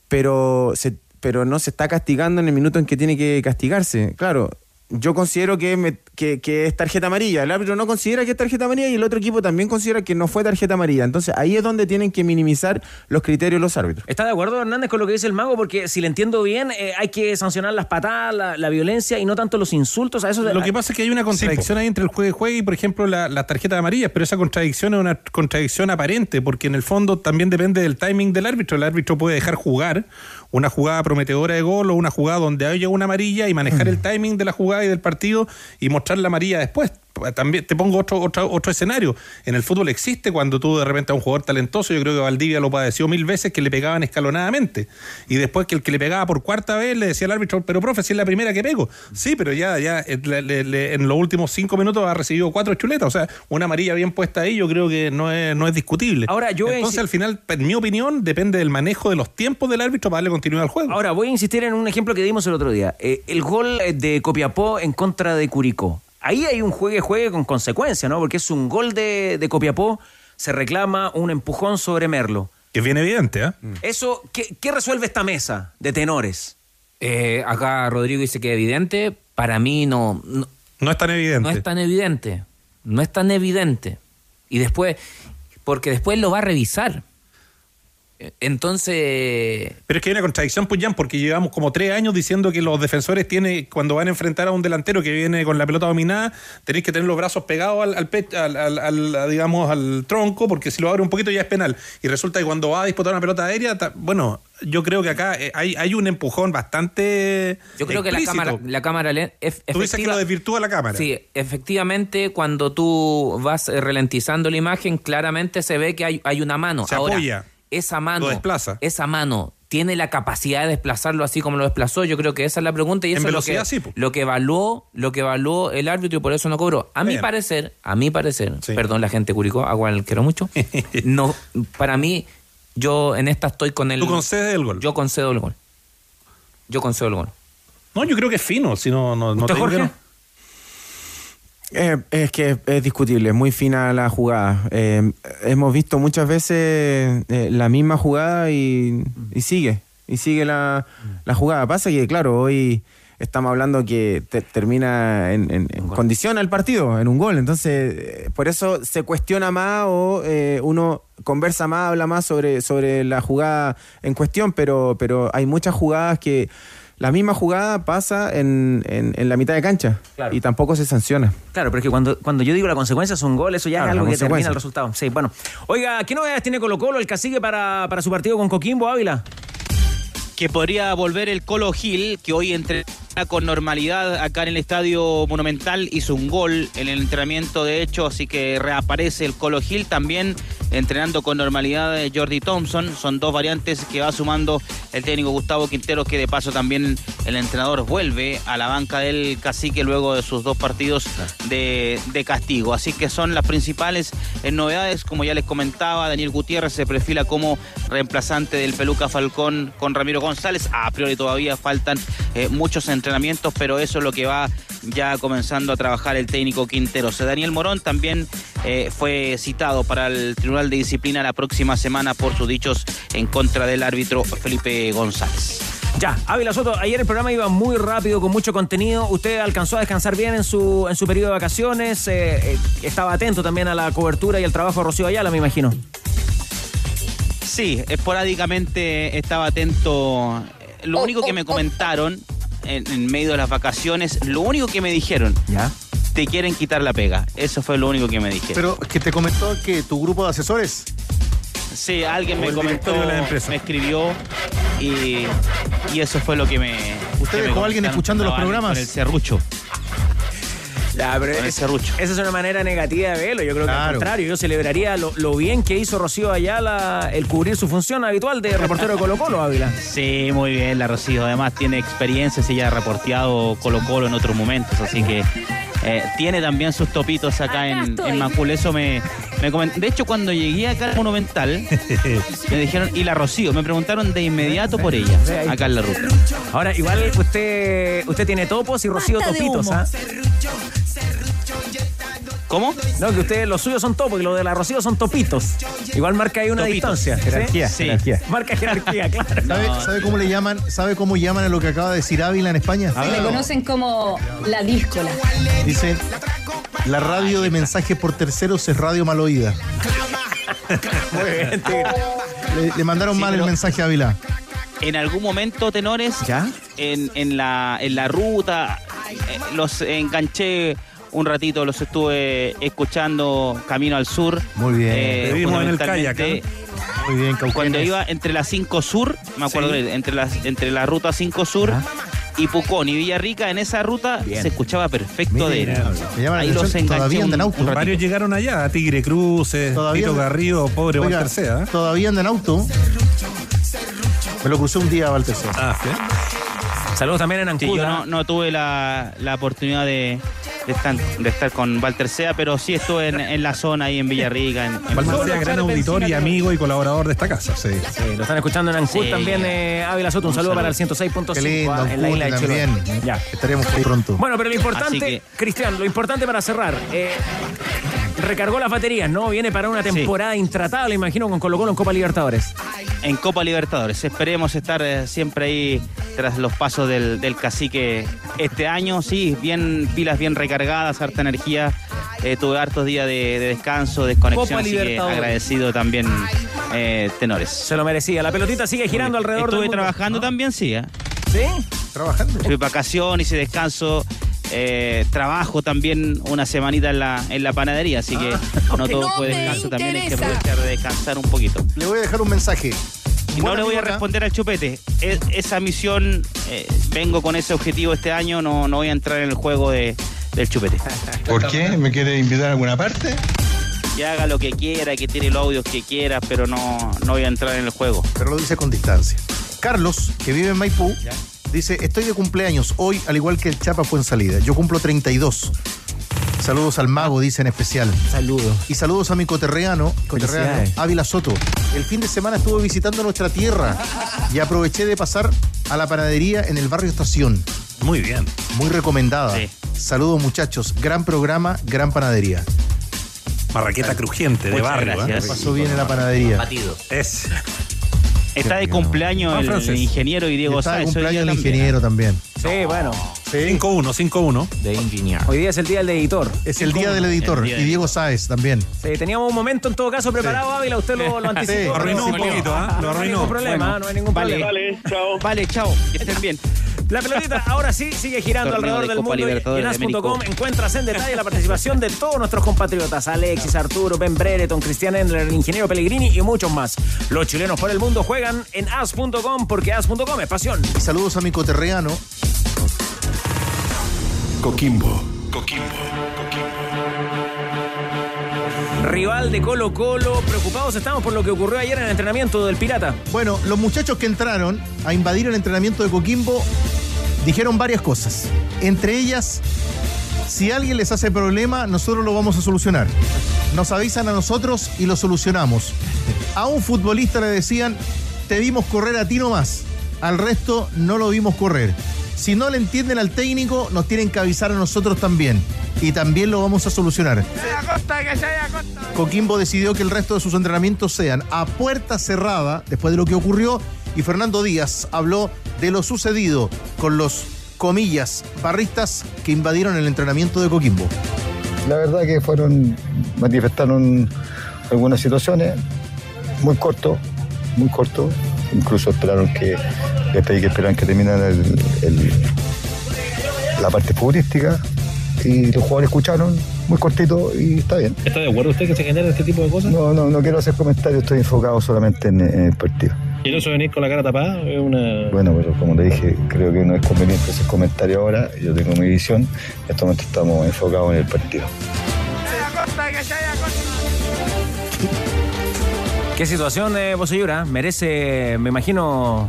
Pero se, pero no se está castigando en el minuto en que tiene que castigarse. Claro, yo considero que, me- que, que es tarjeta amarilla. El árbitro no considera que es tarjeta amarilla y el otro equipo también considera que no fue tarjeta amarilla. Entonces ahí es donde tienen que minimizar los criterios los árbitros. ¿Está de acuerdo Hernández con lo que dice el mago? Porque si le entiendo bien, eh, hay que sancionar las patadas, la, la violencia y no tanto los insultos. A eso Lo que pasa es que hay una contradicción ahí entre el juego y juego y, por ejemplo, la, las tarjetas amarillas, pero esa contradicción es una contradicción aparente, porque en el fondo también depende del timing del árbitro. El árbitro puede dejar jugar una jugada prometedora de gol o una jugada donde haya una amarilla y manejar el timing de la jugada y del partido y mostrar la amarilla después. También te pongo otro, otro, otro escenario. En el fútbol existe cuando tú de repente a un jugador talentoso, yo creo que Valdivia lo padeció mil veces, que le pegaban escalonadamente. Y después que el que le pegaba por cuarta vez le decía al árbitro, pero profe, si es la primera que pego. Sí, pero ya, ya eh, le- le- le- en los últimos cinco minutos ha recibido cuatro chuletas. O sea, una amarilla bien puesta ahí yo creo que no es, no es discutible. Ahora, yo Entonces, al final, en mi opinión, depende del manejo de los tiempos del árbitro para darle continuidad al juego. Ahora, voy a insistir en un ejemplo que dimos el otro día. Eh, el gol eh, de Copiapó en contra de Curicó. Ahí hay un juegue-juegue con consecuencia, ¿no? Porque es un gol de, de Copiapó, se reclama un empujón sobre Merlo. Que es bien evidente, ¿ah? Eso, ¿qué, qué resuelve esta mesa de tenores? Eh, acá Rodrigo dice que es evidente. Para mí no, no. No es tan evidente. No es tan evidente. No es tan evidente. Y después, porque después lo va a revisar. Entonces, Pero es que hay una contradicción, pues, Jan, porque llevamos como tres años diciendo que los defensores tienen, cuando van a enfrentar a un delantero que viene con la pelota dominada, tenéis que tener los brazos pegados al, al, pe- al- al- al- a, digamos, al tronco, porque si lo abre un poquito ya es penal. Y resulta que cuando va a disputar una pelota aérea, ta- bueno, yo creo que acá eh, hay, hay un empujón bastante. yo creo que la cámara, la cámara le- ef- Tú dices que efectiva- lo desvirtúa la cámara. Sí, efectivamente, cuando tú vas ralentizando la imagen, claramente se ve que hay, hay una mano. Se Ahora, apoya. Esa mano, desplaza. esa mano tiene la capacidad de desplazarlo así como lo desplazó. Yo creo que esa es la pregunta y En eso es lo velocidad, que, sí, lo que evaluó, lo que evaluó el árbitro y por eso no cobró. A mi parecer, a mi parecer, perdón la gente Curicó, a cual quiero mucho. no, para mí, yo en esta estoy con el. Tú concedes el gol. Yo concedo el gol. Yo concedo el gol. No, yo creo que es fino, si no, no, no ¿Usted, te Jorge? Eh, es que es, discutible, es muy fina la jugada. Eh, hemos visto muchas veces eh, la misma jugada y, y sigue, y sigue la, la jugada. Pasa que, claro, hoy estamos hablando que te- termina en, en- en condiciona el partido, en un gol. Entonces, eh, por eso se cuestiona más o uno conversa más, habla más sobre, sobre la jugada en cuestión, pero, pero hay muchas jugadas que la misma jugada pasa en, en- en la mitad de cancha y tampoco se sanciona. Claro, pero es que cuando, cuando yo digo la consecuencia es un gol, eso ya Claro, es algo que termina el resultado. Sí, bueno. Oiga, ¿qué novedades tiene Colo Colo, el cacique, para, para su partido con Coquimbo Ávila? Que podría volver el Colo Gil, que hoy entrena con normalidad acá en el Estadio Monumental, hizo un gol en el entrenamiento de hecho, así que reaparece el Colo Gil también entrenando con normalidad eh, Jordi Thompson, son dos variantes que va sumando el técnico Gustavo Quintero, que de paso también el entrenador vuelve a la banca del cacique luego de sus dos partidos de, de castigo, así que son las principales eh, novedades, como ya les comentaba, Daniel Gutiérrez se perfila como reemplazante del Peluca Falcón con Ramiro González. A priori todavía faltan eh, muchos entrenamientos, pero eso es lo que va ya comenzando a trabajar el técnico Quinteros. Daniel Morón también eh, fue citado para el Tribunal de Disciplina la próxima semana por sus dichos en contra del árbitro Felipe González. Ya, Ávila Soto, ayer el programa iba muy rápido, con mucho contenido. ¿Usted alcanzó a descansar bien en su, en su periodo de vacaciones? Eh, estaba atento también a la cobertura y al trabajo de Rocío Ayala, me imagino. Sí, esporádicamente estaba atento. Lo único que me comentaron en, en medio de las vacaciones, lo único que me dijeron, ¿Ya? te quieren quitar la pega. Eso fue lo único que me dijeron. Pero que te comentó que tu grupo de asesores. Sí, alguien me comentó, me escribió y, y eso fue lo que me. ¿Usted que me dejó a alguien escuchando los programas? Con el serrucho. Ya, pero es- esa es una manera negativa de verlo. Yo creo que al contrario, yo celebraría lo, lo bien que hizo Rocío Ayala el cubrir su función habitual de reportero de Colo Colo, Ávila. Sí, muy bien, la Rocío. Además tiene experiencias, ella ha reporteado Colo Colo en otros momentos, así que eh, tiene también sus topitos acá en, en Macul. Eso me, me De hecho, cuando llegué acá al Monumental, me dijeron, ¿y la Rocío? Me preguntaron de inmediato por ella, acá en la ruta. Ahora, igual usted usted tiene topos y Rocío Basta topitos. ¿ah? ¿Cómo? No, que ustedes los suyos son topos y los de la Rocío son topitos. Igual marca ahí una Topitos. distancia. Jerarquía, Sí. jerarquía. Marca jerarquía, claro. ¿Sabe, sabe cómo le llaman? ¿Sabe cómo llaman a lo que acaba de decir Ávila en España? Me conocen como la díscola. Dicen, la radio de mensajes por terceros es radio mal oída. Muy bien, Tigre. Le, le mandaron Sí, mal el mensaje a Ávila. En algún momento, tenores, ¿Ya? en, en la, en la ruta, eh, los enganché un ratito, los estuve escuchando camino al sur. Muy bien. Eh, Te vimos en el kayak, fundamentalmente, Muy bien, Cuando Cauquenes. iba entre la 5 Sur, me acuerdo, Sí. que entre, las, entre la ruta 5 Sur y Pucón y Villarrica, en esa ruta Bien. se escuchaba perfecto de él. La Ahí los todavía andan auto. un. Varios llegaron allá, Tigre Cruces, Todavía Tito Garrido, pobre Oiga, Walter Sea. ¿eh? Todavía anda en auto. Me lo crucé un día a Walter Sea. Ah, sí. Saludos también en Sí, Ancud. yo no, no tuve la, la oportunidad de, de estar, de estar con Walter Sea, pero sí estuve en, en la zona ahí en Villarrica. En, en Walter. Sea, gran auditor y amigo y colaborador de esta casa. Sí. Sí, lo están escuchando en Ancud Sí. también, eh, Ávila Soto. Un, Un saludo, saludo. para el 106.5 Qué lindo, ah, en la isla de. Ya. Estaremos muy pronto. Bueno, pero lo importante, que- Cristian, lo importante para cerrar, eh, recargó las baterías, ¿no? Viene para una Sí. temporada intratable, imagino, con Colo Colo en Copa Libertadores. en Copa Libertadores. Esperemos estar eh, siempre ahí tras los pasos del, del cacique este año. Sí, bien pilas bien recargadas, harta energía. Eh, tuve hartos días de, de descanso, desconexión, así que agradecido también, eh, tenores. Se lo merecía. La pelotita sigue girando alrededor Estuve del mundo. trabajando también, sí. ¿eh? ¿Sí? Trabajando. Tuve vacaciones y descanso. eh, trabajo también una semanita en la, en la panadería, así que no todo No fue descanso, también hay que aprovechar de descansar un poquito. Le voy a dejar un mensaje. Y no le voy a responder al chupete. Es- esa misión, eh, vengo con ese objetivo este año, no, no voy a entrar en el juego de, del chupete. ¿Por qué? ¿Me quiere invitar a alguna parte? Y haga lo que quiera, que tire los audios que quiera, pero no, no voy a entrar en el juego. Pero lo dice con distancia. Carlos, que vive en Maipú, dice, estoy de cumpleaños hoy, al igual que el Chapa fue en salida. Yo cumplo 32. Saludos al mago, dice en especial. Saludos. Y saludos a mi coterreano, coterreano. Ávila Soto. El fin de semana estuve visitando nuestra tierra y aproveché de pasar a la panadería en el barrio Estación. Muy bien. Muy recomendada. Sí. Saludos muchachos, gran programa, gran panadería. Marraqueta crujiente de Muchas barrio. gracias. ¿eh? Pasó bien en la panadería. Batido. Es. Está de cumpleaños Juan el, ingeniero y Diego Está de cumpleaños el también. ingeniero también. Sí, bueno. Sí. 5-1, 5-1. De ingeniero. Hoy día es el día del editor. Es el día del editor día y del- Diego Sáez también. Sí, teníamos un momento en todo caso preparado, Ávila. Usted lo, lo anticipó. Sí, Lo arruinó un poquito, ¿ah? Lo No hay arruinó. ningún problema, Bueno, no hay ningún vale. problema. Vale, chao. Vale, chao. Que estén bien. La pelotita ahora sí sigue girando Torneo alrededor de del Copa mundo y en as.com encuentras en detalle la participación de todos nuestros compatriotas, Alexis, Arturo, Ben Brereton, Cristian Endler, el ingeniero Pellegrini y muchos más. Los chilenos por el mundo juegan en as.com porque as.com es pasión. Y saludos a mi coterreano. Coquimbo. Coquimbo. Rival de Colo Colo, preocupados estamos por lo que ocurrió ayer en el entrenamiento del Pirata. Bueno, los muchachos que entraron a invadir el entrenamiento de Coquimbo dijeron varias cosas. Entre ellas, si alguien les hace problema, nosotros lo vamos a solucionar. Nos avisan a nosotros y lo solucionamos. A un futbolista le decían, te vimos correr a ti nomás. Al resto no lo vimos correr. Si no le entienden al técnico, nos tienen que avisar a nosotros también. Y también lo vamos a solucionar. Coquimbo decidió que el resto de sus entrenamientos sean a puerta cerrada después de lo que ocurrió y Fernando Díaz habló de lo sucedido con los comillas barristas que invadieron el entrenamiento de Coquimbo. La verdad que fueron, manifestaron algunas situaciones muy corto, muy corto. Incluso esperaron que, les pedí que esperaran que el- el- la parte futbolística y los jugadores escucharon, muy cortito y está bien. ¿Está de acuerdo usted que se generen este tipo de cosas? No, no, no quiero hacer comentarios, estoy enfocado solamente en, en el partido. ¿Y el oso venir con la cara tapada? Es una... Bueno, pero como te dije, creo que no es conveniente hacer comentarios ahora. Yo tengo mi visión. En este momento estamos enfocados en el partido. ¿Qué situación, eh? Merece, me imagino,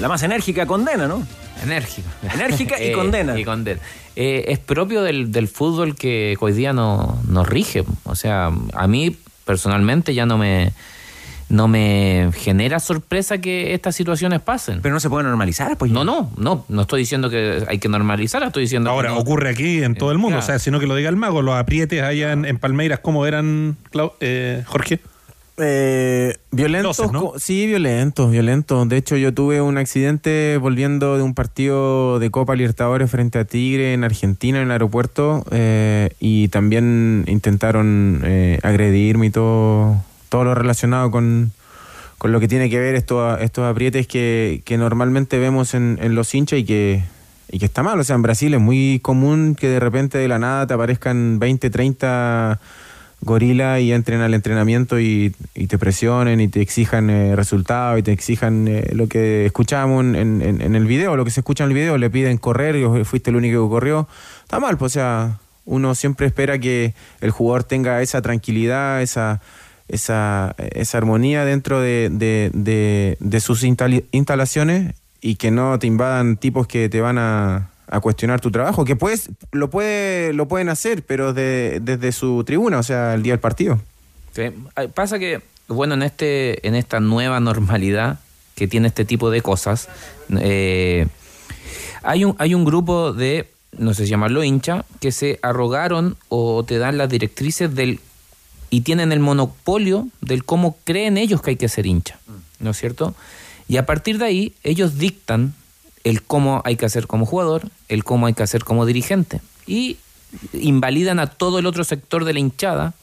la más enérgica condena, ¿no? Enérgica. Enérgica y Eh, condena. y condena. Eh, es propio del, del fútbol que hoy día no- nos rige. O sea, a mí personalmente ya no me, no me genera sorpresa que estas situaciones pasen. Pero no se puede normalizar, pues. No, no, no. No estoy diciendo que hay que normalizar, estoy diciendo Ahora, que no. ocurre aquí en todo el mundo, Claro. o sea, sino que lo diga el mago, los aprietes allá en, en Palmeiras, ¿cómo eran, Clau- eh, Jorge? Eh, violentos, sí, violentos, violentos. De hecho, yo tuve un accidente volviendo de un partido de Copa Libertadores frente a Tigre en Argentina, en el aeropuerto, eh, y también intentaron eh, agredirme y todo, todo lo relacionado con, con lo que tiene que ver estos, estos aprietes que, que normalmente vemos en, en los hinchas y que, y que está mal. O sea, en Brasil es muy común que de repente de la nada te aparezcan 20, 30 gorila y entren al entrenamiento y, te presionen y te exijan eh, resultados y te exijan eh, lo que escuchamos en, en- el video, lo que se escucha en el video, le piden correr y fuiste el único que corrió. Está mal, pues o sea, uno siempre espera que el jugador tenga esa tranquilidad, esa, esa, esa armonía dentro de, de- de- de sus instalaciones y que no te invadan tipos que te van a, a cuestionar tu trabajo, que puedes, lo, puede, lo pueden hacer, pero de- desde su tribuna, o sea, el día del partido. Sí. Ah, Pasa que, bueno, en este, en esta nueva normalidad que tiene este tipo de cosas, eh, hay un, hay un grupo de, no sé llamarlo hincha, que se arrogaron o te dan las directrices del y tienen el monopolio del cómo creen ellos que hay que ser hincha, ¿no es cierto? Y a partir de ahí, ellos dictan el cómo hay que hacer como jugador, el cómo hay que hacer como dirigente. Y invalidan a todo el otro sector de la hinchada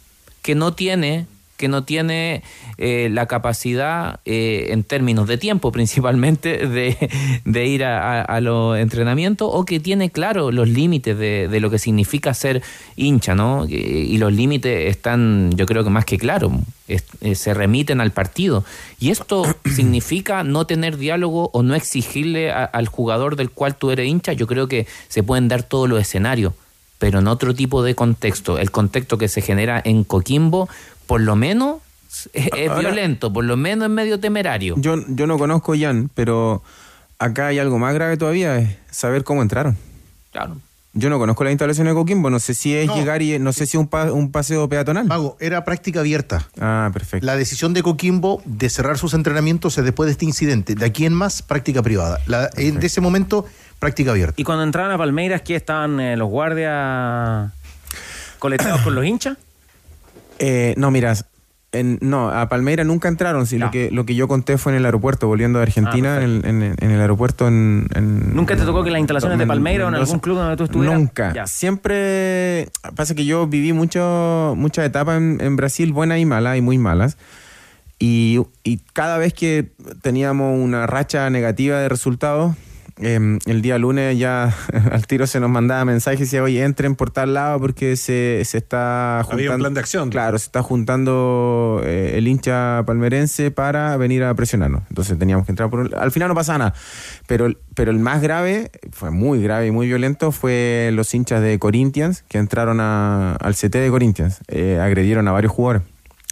que no tiene que no tiene eh, la capacidad eh, en términos de tiempo principalmente de, de ir a, a- a los entrenamientos o que tiene claro los límites de, de lo que significa ser hincha, ¿no? Y, y los límites están, yo creo que más que claros, es- eh, se remiten al partido. Y esto significa no tener diálogo o no exigirle a- al jugador del cual tú eres hincha, yo creo que se pueden dar todos los escenarios pero en otro tipo de contexto. El contexto que se genera en Coquimbo, por lo menos, es, es Ahora- violento, por lo menos es medio temerario. Yo, yo no conozco a Jan, pero acá hay algo más grave todavía, es saber cómo entraron. Claro. Yo no conozco la instalación de Coquimbo, no sé si es No. llegar y no sé si es un, pa- un paseo peatonal. Mago, era práctica abierta. Ah, perfecto. La decisión de Coquimbo de cerrar sus entrenamientos es después de este incidente. De aquí en más, práctica privada. La- en de ese momento, práctica abierta. Y cuando entraron a Palmeiras, ¿qué estaban eh, los guardias coleteados con los hinchas? Eh, no, mira, en- no, a Palmeira nunca entraron, si lo, que, lo que yo conté fue en el aeropuerto, volviendo de Argentina, Ah, en, el- en en el aeropuerto en, ¿Nunca te tocó que las instalaciones de Palmeira o en algún club donde tú estuvieras? Nunca. Ya. Siempre pasa que yo viví mucho, muchas etapas en, en Brasil, buenas y malas, y muy malas. Y, y cada vez que teníamos una racha negativa de resultados, eh, el día lunes ya al tiro se nos mandaba mensajes y decía, oye, entren por tal lado porque se, se está juntando. Había un plan de acción. Claro, se está juntando eh, el hincha palmerense para venir a presionarnos. Entonces teníamos que entrar por un- Al final no pasaba nada. Pero, pero el más grave, fue muy grave y muy violento, fue los hinchas de Corinthians que entraron a- al CT de Corinthians. Eh, agredieron a varios jugadores.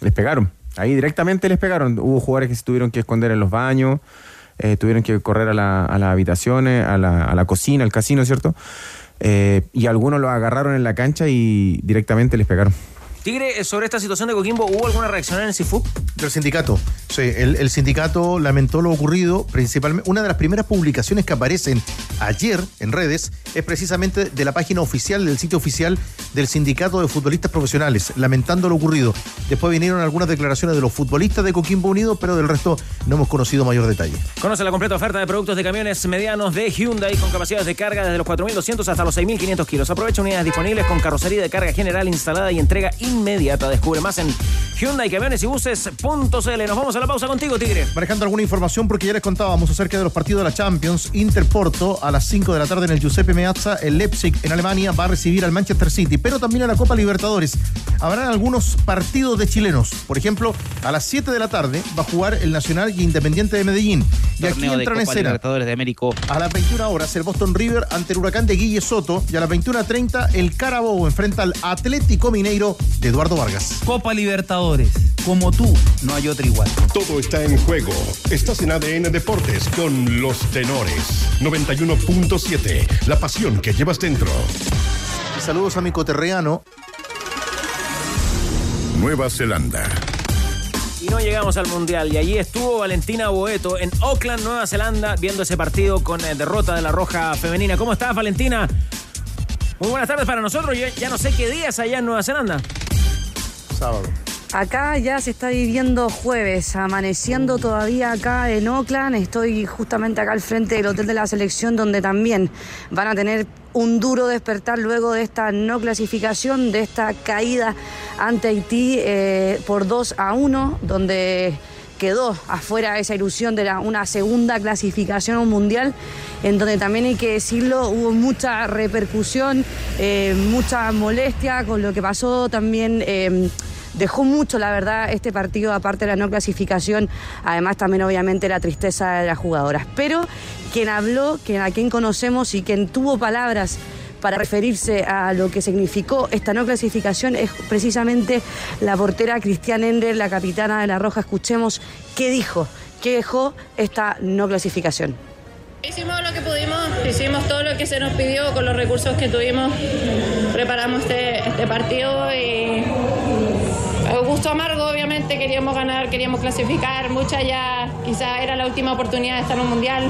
Les pegaron. Ahí directamente les pegaron. Hubo jugadores que se tuvieron que esconder en los baños, eh, tuvieron que correr a, la- a las habitaciones, a la, a la cocina, al casino, ¿cierto? Eh, y algunos los agarraron en la cancha y directamente les pegaron. Tigre, eh, sobre esta situación de Coquimbo, ¿hubo alguna reacción en el CIFUC? Del sindicato. Sí, el, el sindicato lamentó lo ocurrido. Principalmente, una de las primeras publicaciones que aparecen ayer en redes es precisamente de la página oficial, del sitio oficial del sindicato de futbolistas profesionales, lamentando lo ocurrido. Después vinieron algunas declaraciones de los futbolistas de Coquimbo Unido, pero del resto no hemos conocido mayor detalle. Conoce la completa oferta de productos de camiones medianos de Hyundai con capacidades de carga desde los 4.200 hasta los 6.500 kilos. Aprovecha unidades disponibles con carrocería de carga general instalada y entrega inmediata. Descubre más en Hyundai Camiones y Buses.cl. Nos vamos a la pausa contigo, Tigre. Manejando alguna información porque ya les contábamos acerca de los partidos de la Champions. Interporto a las 5 de la tarde en el Giuseppe Meazza. El Leipzig en Alemania va a recibir al Manchester City, pero también a la Copa Libertadores. Habrán algunos partidos de chilenos. Por ejemplo, a las 7 de la tarde va a jugar el Nacional y Independiente de Medellín. Y aquí Torneo de entran en escena. Libertadores de Américo. A las 21 horas el Boston River ante el huracán de Guille Soto y a las 21.30 el Carabobo enfrenta al Atlético Mineiro de Eduardo Vargas. Copa Libertadores. Como tú, no hay otra igual. Todo está en juego. Estás en ADN Deportes con los tenores. 91.7. La pasión que llevas dentro. Y saludos a mi coterreano. Nueva Zelanda. Y no llegamos al Mundial. Y allí estuvo Valentina Boeto en Auckland, Nueva Zelanda, viendo ese partido con eh, derrota de la Roja Femenina. ¿Cómo estás, Valentina? Muy buenas tardes para nosotros. Yo ya no sé qué día es allá en Nueva Zelanda. Sábado. Acá ya se está viviendo jueves, amaneciendo todavía acá en Oakland. Estoy justamente acá al frente del hotel de la selección donde también van a tener un duro despertar luego de esta no clasificación, de esta caída ante Haití eh, por 2 a 1, donde quedó afuera esa ilusión de una segunda clasificación mundial, en donde también hay que decirlo, hubo mucha repercusión, eh, mucha molestia con lo que pasó también. eh, Dejó mucho, la verdad, este partido, aparte de la no clasificación, además también obviamente la tristeza de las jugadoras. Pero quien habló, quien, a quien conocemos y quien tuvo palabras para referirse a lo que significó esta no clasificación es precisamente la portera Cristian Ender, la capitana de la Roja. Escuchemos qué dijo, qué dejó esta no clasificación. Hicimos lo que pudimos, hicimos todo lo que se nos pidió con los recursos que tuvimos. Preparamos este, este partido y gusto amargo, obviamente, queríamos ganar, queríamos clasificar. Mucha ya, quizá era la última oportunidad de estar en un mundial.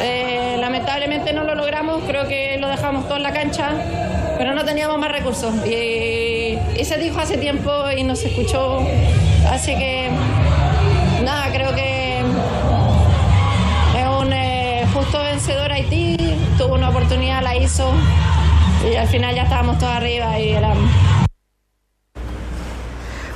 Eh, lamentablemente no lo logramos, creo que lo dejamos todo en la cancha, pero no teníamos más recursos. Y, se dijo hace tiempo y no se escuchó. Así que, nada, creo que es un eh, justo vencedor Haití, tuvo una oportunidad, la hizo y al final ya estábamos todos arriba y era...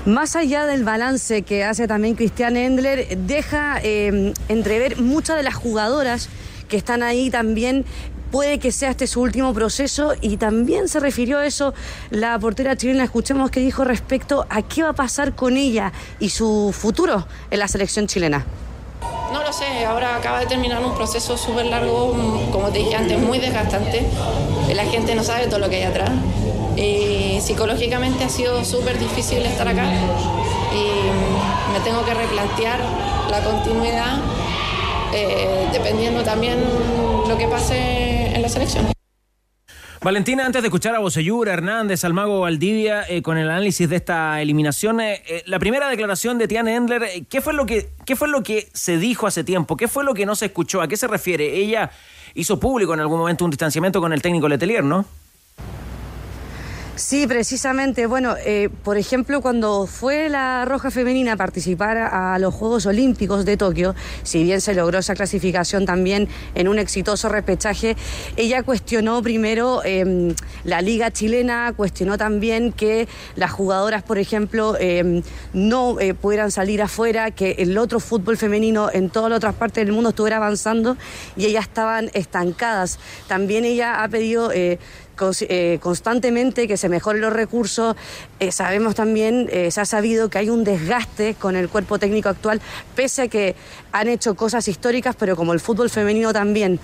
Más allá del balance que hace también Cristian Endler, deja eh, entrever muchas de las jugadoras que están ahí también. Puede que sea este su último proceso y también se refirió a eso la portera chilena. Escuchemos qué dijo respecto a qué va a pasar con ella y su futuro en la selección chilena. No lo sé, ahora acaba de terminar un proceso súper largo, como te dije antes, muy desgastante. La gente no sabe todo lo que hay atrás. Y psicológicamente ha sido súper difícil estar acá. Y me tengo que replantear la continuidad, eh, dependiendo también lo que pase en la selección. Valentina, antes de escuchar a Bocellur, Hernández, al mago Valdivia, eh, con el análisis de esta eliminación, eh, la primera declaración de Tiane Endler, ¿qué fue, lo que, ¿qué fue lo que se dijo hace tiempo? ¿Qué fue lo que no se escuchó? ¿A qué se refiere? Ella hizo público en algún momento un distanciamiento con el técnico Letelier, ¿no? Sí, precisamente. Bueno, eh, por ejemplo, cuando fue la Roja Femenina a participar a los Juegos Olímpicos de Tokio, si bien se logró esa clasificación también en un exitoso repechaje, ella cuestionó primero em, la Liga Chilena, cuestionó también que las jugadoras, por ejemplo, em, no eh, pudieran salir afuera, que el otro fútbol femenino en todas las otras partes del mundo estuviera avanzando y ellas estaban estancadas. También ella ha pedido eh, constantemente que se mejoren los recursos. Eh, sabemos también, eh, se ha sabido que hay un desgaste con el cuerpo técnico actual, pese a que han hecho cosas históricas, pero como el fútbol femenino también,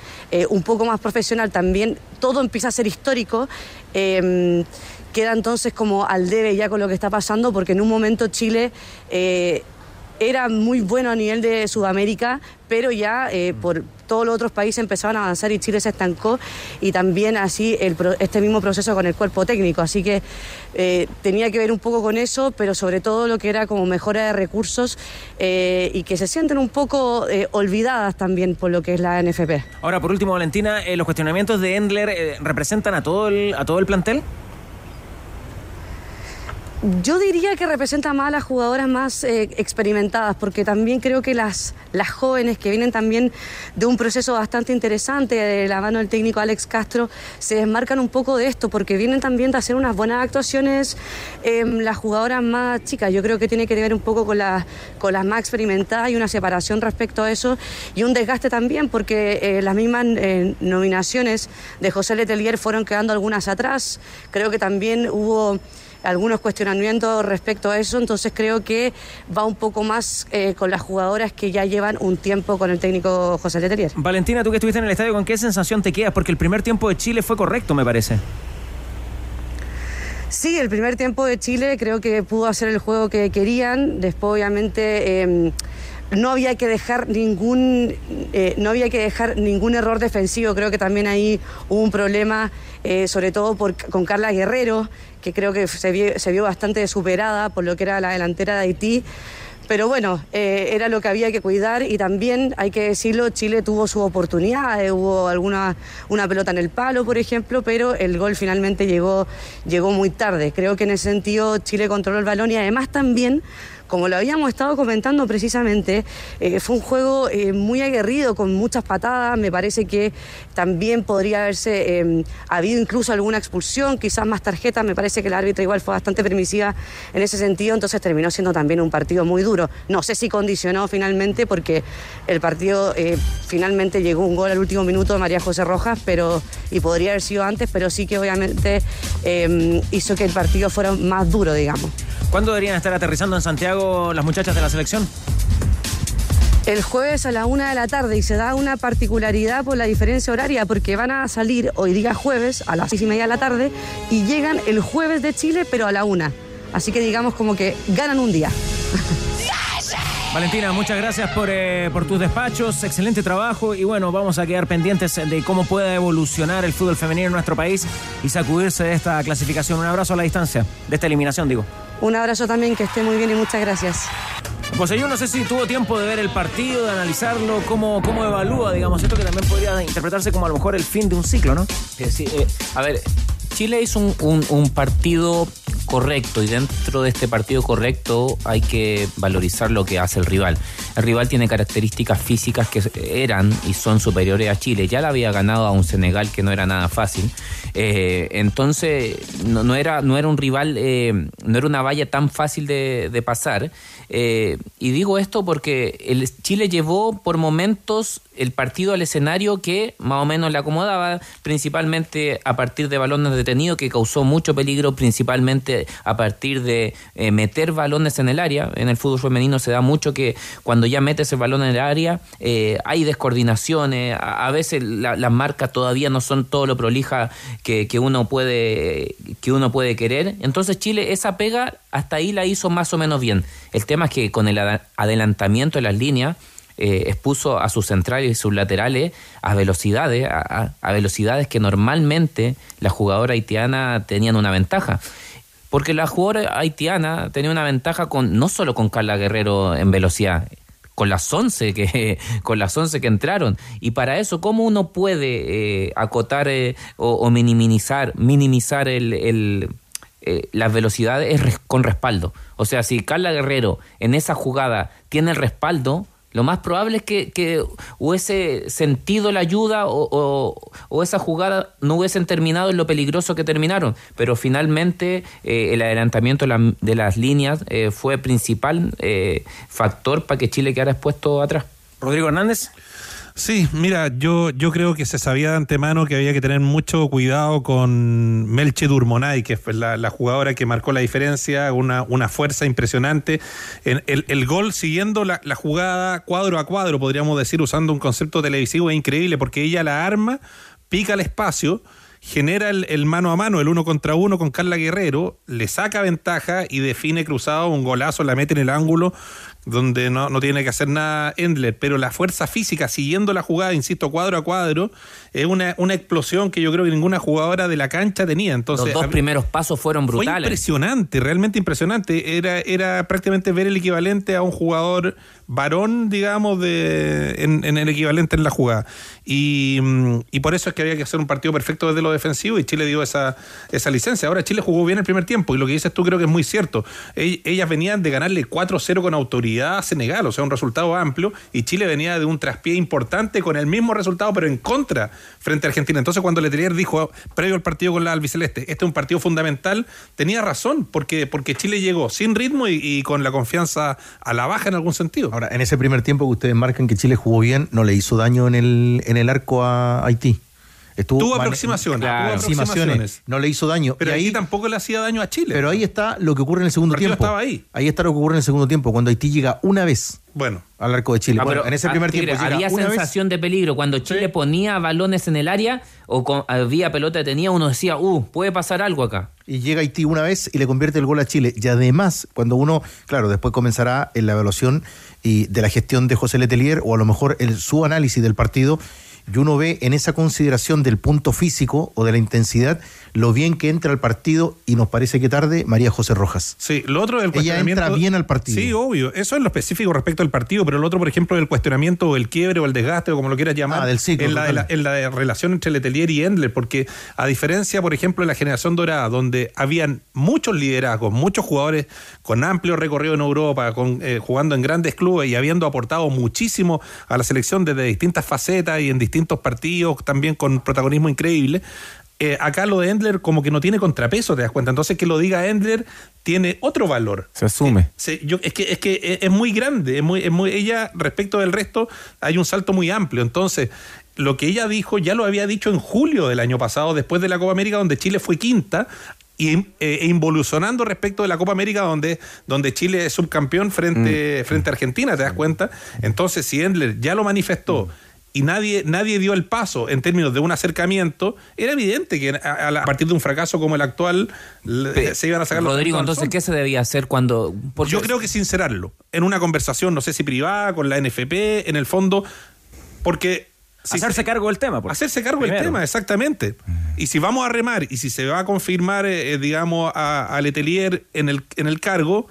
un poco más profesional, también todo empieza a ser histórico em, queda entonces como al debe ya con lo que está pasando, porque en un momento Chile era muy bueno a nivel de Sudamérica, pero ya eh, por todos los otros países empezaban a avanzar y Chile se estancó y también así el, este mismo proceso con el cuerpo técnico. Así que eh, tenía que ver un poco con eso, pero sobre todo lo que era como mejora de recursos eh, y que se sienten un poco olvidadas también por lo que es la NFP. Ahora, por último, Valentina, ¿los cuestionamientos de Endler representan a todo el, a todo el plantel? Yo diría que representa más a las jugadoras más eh, experimentadas, porque también creo que las, las jóvenes que vienen también de un proceso bastante interesante de la mano del técnico Alex Castro se desmarcan un poco de esto, porque vienen también de hacer unas buenas actuaciones em, las jugadoras más chicas. Yo creo que tiene que ver un poco con, con las más experimentadas y una separación respecto a eso y un desgaste también, porque eh, las mismas eh, nominaciones de José Letelier fueron quedando algunas atrás. Creo que también hubo algunos cuestionamientos respecto a eso, entonces creo que va un poco más eh, con las jugadoras que ya llevan un tiempo con el técnico José Letelier. Valentina, tú que estuviste en el estadio, ¿con qué sensación te quedas? Porque el primer tiempo de Chile fue correcto, me parece. Sí, el primer tiempo de Chile creo que pudo hacer el juego que querían. Después, obviamente, em, no había que dejar ningún eh, no había que dejar ningún error defensivo. Creo que también ahí hubo un problema, eh, sobre todo con Carla Guerrero, que creo que se vio, bastante superada por lo que era la delantera de Haití. Pero bueno, eh, era lo que había que cuidar y también, hay que decirlo, Chile tuvo su oportunidad, hubo alguna una pelota en el palo, por ejemplo, pero el gol finalmente llegó, llegó muy tarde. Creo que en ese sentido Chile controló el balón y además también como lo habíamos estado comentando precisamente, eh, fue un juego eh, muy aguerrido, con muchas patadas. Me parece que también podría haberse em, habido incluso alguna expulsión, quizás más tarjetas. Me parece que la árbitra igual fue bastante permisiva en ese sentido, entonces terminó siendo también un partido muy duro. No sé si condicionó finalmente, porque el partido eh, finalmente llegó un gol al último minuto de María José Rojas, pero y podría haber sido antes, pero sí que obviamente em, hizo que el partido fuera más duro, digamos. ¿Cuándo deberían estar aterrizando en Santiago las muchachas de la selección? El jueves a la una de la tarde y se da una particularidad por la diferencia horaria porque van a salir hoy día jueves a las seis y media de la tarde y llegan el jueves de Chile pero a la una. Así que digamos como que ganan un día. Valentina, muchas gracias por, eh, por, tus despachos, excelente trabajo y bueno, vamos a quedar pendientes de cómo pueda evolucionar el fútbol femenino en nuestro país y sacudirse de esta clasificación. Un abrazo a la distancia, de esta eliminación, digo. Un abrazo también, que esté muy bien y muchas gracias. Pues yo no sé si tuvo tiempo de ver el partido, de analizarlo, cómo, cómo evalúa, digamos, esto que también podría interpretarse como a lo mejor el fin de un ciclo, ¿no? Sí, eh, a ver, Chile hizo un, un partido correcto y dentro de este partido correcto hay que valorizar lo que hace el rival. El rival tiene características físicas que eran y son superiores a Chile. Ya la había ganado a un Senegal que no era nada fácil. Eh, entonces no, era, no era un rival, eh, no era una valla tan fácil de, de pasar. Eh, y digo esto porque el Chile llevó por momentos el partido al escenario que más o menos le acomodaba, principalmente a partir de balones detenidos, que causó mucho peligro, principalmente a partir de eh, meter balones en el área. En el fútbol femenino se da mucho que cuando ya metes el balón en el área eh, hay descoordinaciones, a, veces las marcas todavía no son todo lo prolija que, que, uno puede, que uno puede querer. Entonces Chile esa pega hasta ahí la hizo más o menos bien. El tema es que con el adelantamiento de las líneas, eh, expuso a sus centrales y sus laterales a velocidades, a, velocidades que normalmente la jugadora haitiana tenían una ventaja. Porque la jugadora haitiana tenía una ventaja con no solo con Carla Guerrero en velocidad, con las 11 que con las 11 que entraron y para eso cómo uno puede eh, acotar eh, o, minimizar minimizar el, eh, las velocidades con respaldo. O sea, si Carla Guerrero en esa jugada tiene el respaldo, lo más probable es que, que hubiese sentido la ayuda o, o- esa jugada no hubiesen terminado en lo peligroso que terminaron. Pero finalmente eh, el adelantamiento de, la- de las líneas eh, fue principal eh, factor para que Chile quedara expuesto atrás. Rodrigo Hernández. Sí, mira, yo, yo creo que se sabía de antemano que había que tener mucho cuidado con Melche Durmonay, que fue la, jugadora que marcó la diferencia, una, una fuerza impresionante. El, el gol siguiendo la, la jugada cuadro a cuadro, podríamos decir, usando un concepto televisivo, es increíble, porque ella la arma, pica el espacio, genera el, el mano a mano, el uno contra uno con Carla Guerrero, le saca ventaja y define cruzado un golazo, la mete en el ángulo donde no, no tiene que hacer nada Endler, pero la fuerza física siguiendo la jugada, insisto, cuadro a cuadro, es una, una explosión que yo creo que ninguna jugadora de la cancha tenía. Entonces, Los dos primeros pasos fueron fue brutales. impresionante, realmente impresionante. Era, era prácticamente ver el equivalente a un jugador varón, digamos, de, en, en el equivalente en la jugada. Y, mm, y por eso es que había que hacer un partido perfecto desde lo defensivo y Chile dio esa, esa licencia. Ahora Chile jugó bien el primer tiempo y lo que dices tú creo que es muy cierto. Ell- Ellas venían de ganarle 4-0 con autoridad a Senegal, o sea, un resultado amplio, y Chile venía de un traspié importante con el mismo resultado, pero en contra frente a Argentina. Entonces, cuando Letelier dijo, previo al partido con la albiceleste, este es un partido fundamental, tenía razón, porque, porque Chile llegó sin ritmo y, con la confianza a la baja en algún sentido. Ahora, en ese primer tiempo que ustedes marcan que Chile jugó bien, no le hizo daño en el, en el arco a Haití. Estuvo Tuvo aproximaciones, Claro. tuvo aproximaciones. aproximaciones. No le hizo daño. Pero y ahí ahí tampoco le hacía daño a Chile. Pero ahí está lo que ocurre en el segundo El tiempo. estaba ahí. está lo que ocurre en el segundo tiempo, cuando Haití llega una vez Bueno. al arco de Chile. Ah, Bueno, pero, en ese ah, primer Tigre, tiempo llega había una vez. sensación de peligro. Cuando Chile ponía balones en el área o con- había pelota detenida, uno decía, uh, puede pasar algo acá. Y llega Haití una vez y le convierte el gol a Chile. Y además, cuando uno, claro, después comenzará en la evaluación y de la gestión de José Letelier o a lo mejor el, su análisis del partido, y uno ve en esa consideración del punto físico o de la intensidad lo bien que entra al partido y nos parece que tarde María José Rojas. Sí, lo otro del Ella cuestionamiento. entra bien al partido. Sí, obvio. Eso es lo específico respecto al partido, pero lo otro, por ejemplo, del cuestionamiento o el quiebre o el desgaste o como lo quieras llamar. Ah, del ciclo, En la, la- en la relación entre Letelier y Endler, porque a diferencia, por ejemplo, de la generación dorada, donde habían muchos liderazgos, muchos jugadores con amplio recorrido en Europa, con, eh, jugando en grandes clubes y habiendo aportado muchísimo a la selección desde distintas facetas y en distintos partidos, también con protagonismo increíble. eh, acá lo de Endler como que no tiene contrapeso, te das cuenta. Entonces que lo diga Endler tiene otro valor. Se asume. Yo, es que, es, que es, es muy grande, es muy, es muy, ella respecto del resto hay un salto muy amplio. Entonces, lo que ella dijo ya lo había dicho en julio del año pasado, después de la Copa América, donde Chile fue quinta. Y, eh, e involucionando respecto de la Copa América donde, donde Chile es subcampeón frente, frente a Argentina, ¿te das cuenta? Entonces, si Endler ya lo manifestó y nadie, nadie dio el paso en términos de un acercamiento, era evidente que a, a- a partir de un fracaso como el actual se iban a sacar los Rodrigo, al entonces. ¿qué se debía hacer cuando...? porque- Yo creo que sincerarlo, en una conversación, no sé si privada, con la NFP, en el fondo, porque... si Hacerse se- cargo del tema. Hacerse cargo del tema, exactamente. Y si vamos a remar y si se va a confirmar, eh, eh, digamos, a, a Letelier en el, en el cargo,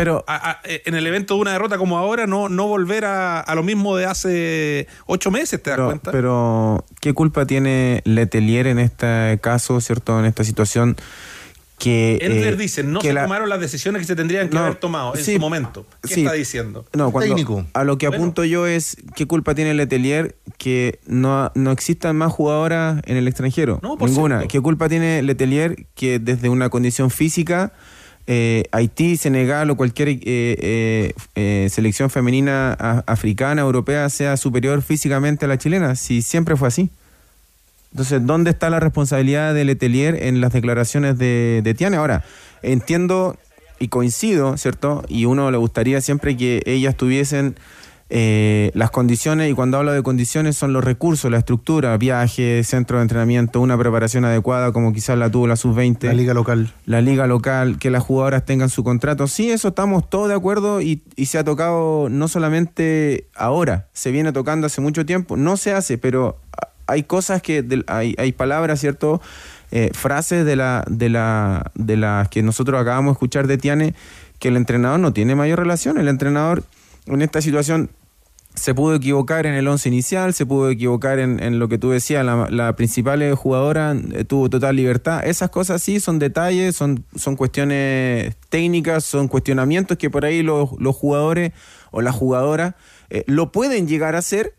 pero en el evento de una derrota como ahora, no, no volver a, a lo mismo de hace ocho meses, ¿te das Pero, cuenta? pero, ¿qué culpa tiene Letelier en este caso, cierto, en esta situación? Que, Endler eh, dice, no que se la- tomaron las decisiones que se tendrían que No, haber tomado en sí, su momento. ¿Qué sí. está diciendo? No, cuando, Técnico. a lo que Bueno. apunto yo es qué culpa tiene Letelier que no, no existan más jugadoras en el extranjero. No, por Ninguna. cierto. ¿Qué culpa tiene Letelier que desde una condición física eh, Haití, Senegal o cualquier eh, eh, eh, selección femenina africana, europea sea superior físicamente a la chilena? Si siempre fue así. Entonces, ¿dónde está la responsabilidad de Letelier en las declaraciones de, de Tiane? Ahora, entiendo y coincido, ¿cierto? Y uno le gustaría siempre que ellas tuviesen eh, las condiciones, y cuando hablo de condiciones son los recursos, la estructura, viaje, centro de entrenamiento, una preparación adecuada como quizás la tuvo la sub-20. La liga local. La liga local, que las jugadoras tengan su contrato. Sí, eso estamos todos de acuerdo y, y se ha tocado no solamente ahora, se viene tocando hace mucho tiempo. No se hace, pero hay cosas que, hay, hay palabras, ¿cierto? Eh, frases de, la, de, la, de las que nosotros acabamos de escuchar de Tiane, que el entrenador no tiene mayor relación. El entrenador en esta situación se pudo equivocar en el once inicial, se pudo equivocar en, en lo que tú decías, la, principal jugadora eh, tuvo total libertad. Esas cosas sí son detalles, son, son cuestiones técnicas, son cuestionamientos que por ahí los, los jugadores o la jugadora eh, lo pueden llegar a hacer,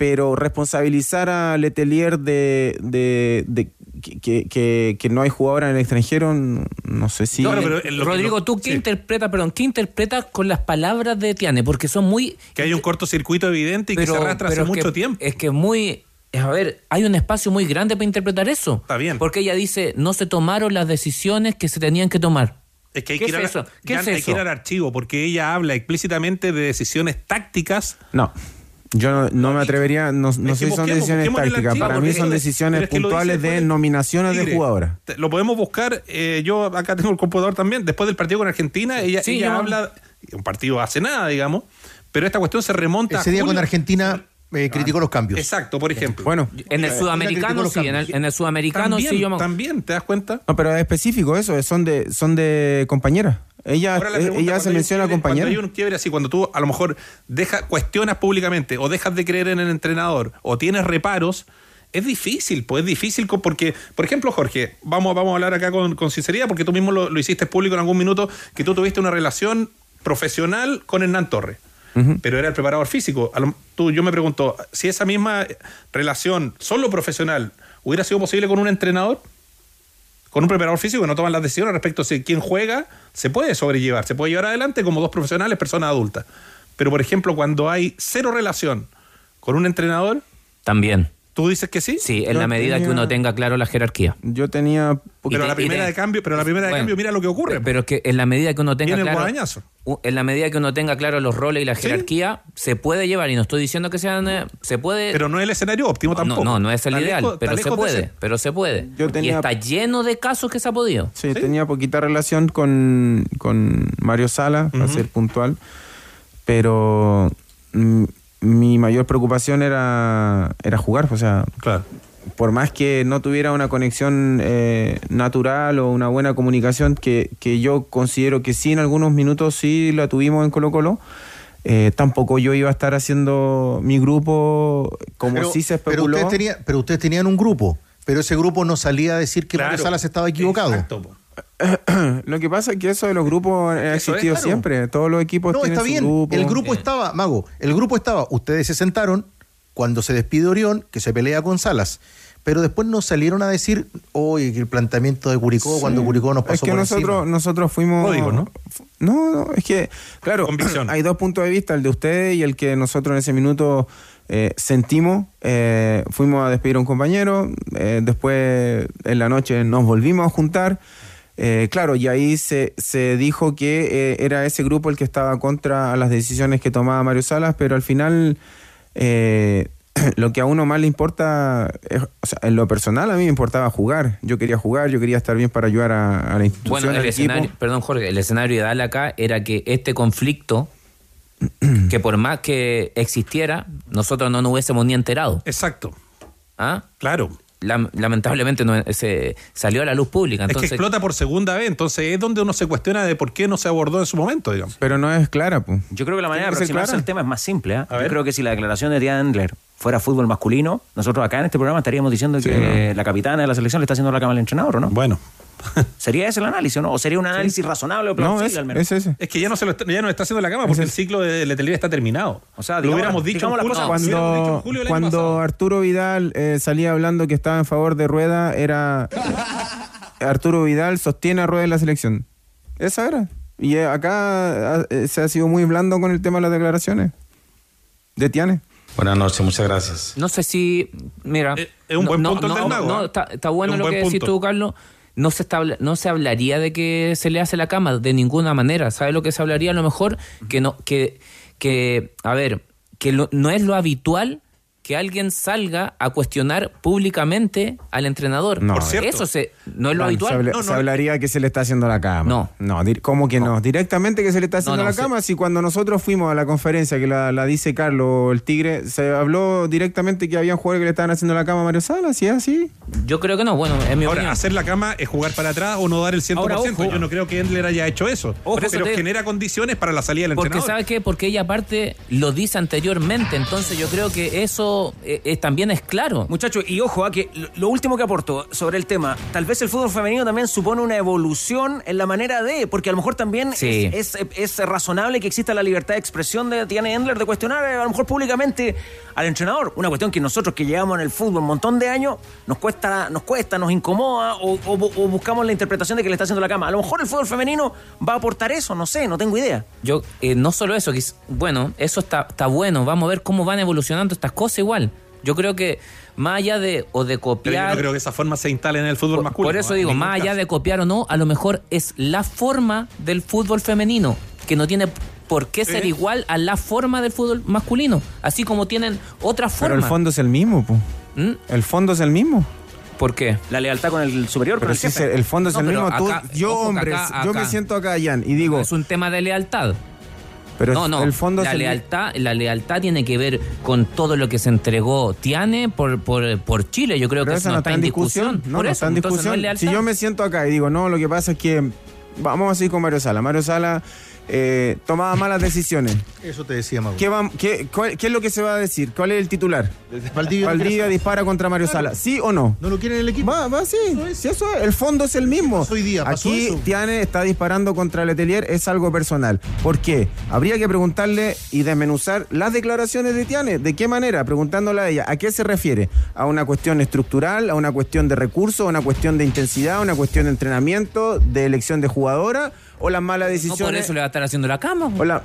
pero responsabilizar a Letelier de, de, de que, que, que no hay jugadora en el extranjero, no sé si... Rodrigo, ¿tú qué interpretas, perdón, qué interpretas con las palabras de Tiane? Porque son muy... Que hay un cortocircuito evidente y que se arrastra hace mucho que- tiempo. Es que muy... A ver, hay un espacio muy grande para interpretar eso. Está bien. Porque ella dice, no se tomaron las decisiones que se tenían que tomar. Es que hay ¿Qué que ir es al- ya es hay eso? que ir al archivo porque ella habla explícitamente de decisiones tácticas. No. Yo no, no me atrevería, no, no sé si son decisiones tácticas. Para mí son decisiones es que puntuales de nominaciones de jugadoras. Lo podemos buscar. eh, yo acá tengo el computador también. Después del partido con Argentina, ella, Sí, ella yo- habla. Un partido hace nada, digamos. Pero esta cuestión se remonta Ese a día julio. con Argentina eh, criticó los cambios. Exacto, por ejemplo. Bueno, En el Eh, sudamericano, sí, en el, cambios. en el sudamericano también, sí yo me... también, ¿te das cuenta? No, pero es específico eso, son de, son de compañeras. Ella, eh, ella se menciona quiebre- compañera. Cuando hay un quiebre así, cuando tú a lo mejor deja, cuestionas públicamente o dejas de creer en el entrenador o tienes reparos, es difícil, pues es difícil porque, por ejemplo, Jorge, vamos, vamos a hablar acá con, con sinceridad porque tú mismo lo, lo hiciste público en algún minuto, que tú tuviste una relación profesional con Hernán Torres. Pero era el preparador físico. Lo- tú, yo me pregunto, si esa misma relación solo profesional hubiera sido posible con un entrenador, con un preparador físico que no toman las decisiones respecto a si quién juega, se puede sobrellevar, se puede llevar adelante como dos profesionales, personas adultas. Pero, por ejemplo, cuando hay cero relación con un entrenador, También. ¿Tú dices que sí? Sí, en Yo la medida que tenía- uno tenga claro la jerarquía. Yo tenía... Pero Y la te- y primera te- de cambio, pero la primera de Bueno, cambio, mira lo que ocurre. Pero es que en la medida que uno tenga Viene el claro... guadañazo. u- En la medida que uno tenga claro los roles y la jerarquía, se puede llevar, y no estoy diciendo que sean... eh, se puede... Pero no es el escenario óptimo no, tampoco. no, no es el ideal, lejos- pero se puede, ser. pero se puede. Yo Y tenía- está lleno de casos que se ha podido. Sí, tenía poquita relación con, con Mario Sala, para Ujú. ser puntual, pero mm, mi mayor preocupación era, era jugar, o sea, Claro. por más que no tuviera una conexión eh, natural o una buena comunicación, que, que yo considero que sí en algunos minutos sí la tuvimos en Colo Colo, eh, tampoco yo iba a estar haciendo mi grupo como pero, sí se pero especuló. ustedes, tenía- pero ustedes tenían un grupo, pero ese grupo no salía a decir que Claro. Mario Salas estaba equivocado. Exacto. Lo que pasa es que eso de los grupos ha es, existido claro. siempre. Todos los equipos No, tienen está su bien. grupo. El grupo estaba, Mago, el grupo estaba, ustedes se sentaron cuando se despide Orión, que se pelea con Salas. Pero después nos salieron a decir, oye, que el planteamiento de Curicó, cuando Curicó nos pasó Es que por nosotros, encima". nosotros fuimos. Código, ¿no? No, no, es que, claro, hay dos puntos de vista, el de ustedes y el que nosotros en ese minuto eh, sentimos. Eh, fuimos a despedir a un compañero, eh, después en la noche nos volvimos a juntar. Eh, claro, y ahí se, se dijo que eh, era ese grupo el que estaba contra las decisiones que tomaba Mario Salas, pero al final eh, lo que a uno más le importa, es- o sea, en lo personal a mí me importaba jugar. Yo quería jugar, yo quería estar bien para ayudar a, a la institución. Bueno, el al equipo. escenario, perdón Jorge, el escenario ideal acá era que este conflicto, que por más que existiera, nosotros no nos hubiésemos ni enterado. Exacto. ¿Ah? Claro. Lam- lamentablemente no, se salió a la luz pública. es que Entonces, explota por segunda vez, entonces es donde uno se cuestiona de por qué no se abordó en su momento, digamos. Pero no es clara, pues. Yo creo que la manera de aproximarse al tema es más simple. A Yo ver. creo que si la declaración de Diane Endler fuera fútbol masculino, nosotros acá en este programa estaríamos diciendo que la capitana de la selección le está haciendo la cama al entrenador, ¿o no? Bueno. ¿Sería ese el análisis o no? ¿O sería un análisis razonable o plausible al menos? ese. Es que ya no se lo está, ya no está haciendo la cama porque el ciclo de Letelier está terminado. O sea, lo hubiéramos dicho en julio, Cuando, julio cuando pasado. Arturo Vidal eh, salía hablando que estaba en favor de Rueda, era. Arturo Vidal sostiene a Rueda en la selección. Esa era. Y eh, acá ah, eh, se ha sido muy blando con el tema de las declaraciones. De Tiane. Buenas noches, muchas gracias. no sé si, mira, Eh, es un buen punto el no, del mago, no, ¿eh? está, está bueno Es lo buen que decís punto. tú, Carlos. No se, no se hablaría de que se le hace la cama de ninguna manera. ¿Sabes lo que se hablaría? A lo mejor que no, que, que a ver, que lo- no es lo habitual que alguien salga a cuestionar públicamente al entrenador. No, Eso se, no es lo habitual. Se, habla- No, no, se hablaría que se le está haciendo la cama. No. No, dir- ¿cómo que no? Directamente que se le está haciendo No, no, la se- cama. Si cuando nosotros fuimos a la conferencia que la, la dice Carlos, el Tigre, se habló directamente que habían jugadores que le estaban haciendo la cama a Mario Sala, si es así. Yo creo que no, bueno, es mi Ahora, opinión. hacer la cama es jugar para atrás o no dar el 100%. Ahora, ojo. Yo no creo que Endler haya hecho eso. Eso pero te- genera condiciones para la salida del Porque entrenador. ¿sabe qué? Porque ella aparte lo dice anteriormente, entonces yo creo que eso eh, eh, también es claro. Muchachos, y ojo, a que lo- último que aporto sobre el tema, tal vez el fútbol femenino también supone una evolución en la manera de, porque a lo mejor también Sí. es, es- es razonable que exista la libertad de expresión de Tiane Endler de cuestionar eh, a lo mejor públicamente al entrenador. Una cuestión que nosotros que llevamos en el fútbol un montón de años nos cuesta, nos cuesta, nos incomoda o, o bu- o buscamos la interpretación de que le está haciendo la cama. A lo mejor el fútbol femenino va a aportar eso, no sé, no tengo idea. Yo, eh, no solo eso, que es- bueno, eso está, está bueno, vamos a ver cómo van evolucionando estas cosas igual. Yo creo que más allá de o de Pero yo copiar... no creo que esa forma se instale en el fútbol masculino. Por eso en digo, más allá caso. de copiar o no, a lo mejor es la forma del fútbol femenino, que no tiene por qué ser igual a la forma del fútbol masculino, así como tienen otras Pero formas. el fondo es el mismo. ¿Mm? El fondo es el mismo. ¿Por qué? La lealtad con el superior, Pero con el sí, jefe. el fondo es No, el pero mismo. Tú- acá- yo, ojo hombre, acá- yo me siento acá, Jan, y digo, es un tema de lealtad. pero no, no. el fondo la es el lealtad, la lealtad tiene que ver con todo lo que se entregó Tiane por, por, por Chile. Yo creo Pero que eso no está en discusión. No, por no eso, está en entonces no es discusión. lealtad. si yo me siento acá y digo, no, lo que pasa es que vamos a seguir con Mario Sala. Mario Sala eh, tomaba malas decisiones. Eso te decía, Mauro. ¿Qué, va- qué- cuál- qué es lo que se va a decir? ¿Cuál es el titular? Valdivia dispara contra Mario Sala. ¿Sí o no? ¿No lo quieren en el equipo? Va, va, sí. Sí, eso es. El fondo es el mismo. Hoy día Aquí eso. Tiane está disparando contra Letelier, es algo personal. ¿Por qué? Habría que preguntarle y desmenuzar las declaraciones de Tiane. ¿De qué manera? Preguntándole a ella, ¿a qué se refiere? ¿A una cuestión estructural, a una cuestión de recursos, a una cuestión de intensidad, a una cuestión de entrenamiento, de elección de jugadora o las malas no decisiones? por eso le va a estar haciendo la cama. Hola.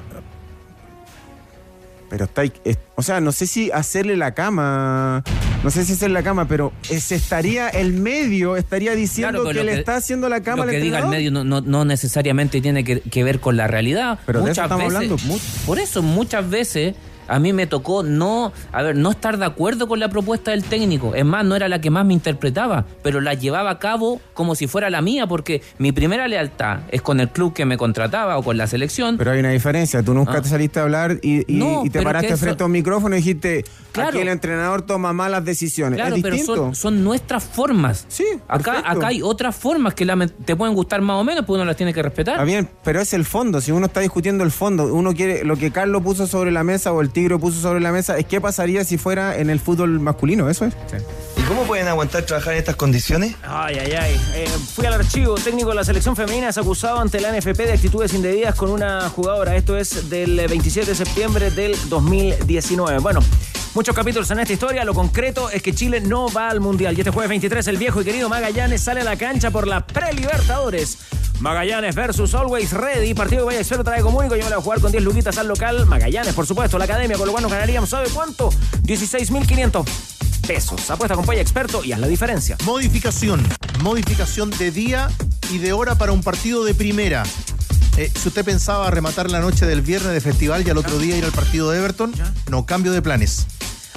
Pero está ahí- es- o sea, no sé si hacerle la cama, no sé si hacerle la cama, pero es- estaría el medio estaría diciendo Claro, pero que le está haciendo la cama Lo al que diga el medio no, no, no necesariamente tiene que, que ver con la realidad. Pero de eso muchas estamos veces, hablando. por eso muchas veces a mí me tocó no, a ver, no estar de acuerdo con la propuesta del técnico. Es más, no era la que más me interpretaba, pero la llevaba a cabo como si fuera la mía, porque mi primera lealtad es con el club que me contrataba o con la selección. Pero hay una diferencia, tú nunca Ah. te saliste a hablar y, y- No, y te pero paraste eso- frente a un micrófono y dijiste, Claro. aquí el entrenador toma malas decisiones. Claro, es pero son, son nuestras formas. Sí, acá, perfecto. acá hay otras formas que la- te pueden gustar más o menos, pues uno las tiene que respetar. Está bien, pero es el fondo. Si uno está discutiendo el fondo, uno quiere lo que Carlos puso sobre la mesa o el Tigre puso sobre la mesa, es qué pasaría si fuera en el fútbol masculino. Eso es. ¿Y cómo pueden aguantar trabajar en estas condiciones? Ay, ay, ay. Eh, fui al archivo técnico de la selección femenina, es acusado ante la NFP de actitudes indebidas con una jugadora. Esto es del 27 de septiembre del 2019. Bueno, muchos capítulos en esta historia. Lo concreto es que Chile no va al Mundial. Y este jueves 23, el viejo y querido Magallanes sale a la cancha por la Prelibertadores. Magallanes versus Always Ready. Partido que vaya espero trae comunico. Yo me voy a jugar con 10 luquitas al local. Magallanes, por supuesto. La academia, con lo cual nos ganaríamos, ¿sabe cuánto? 16.500 pesos. Apuesta con Paya Experto y haz la diferencia. Modificación. Modificación de día y de hora para un partido de primera. Eh, si usted pensaba rematar la noche del viernes de festival y al otro día ir al partido de Everton, no, cambio de planes.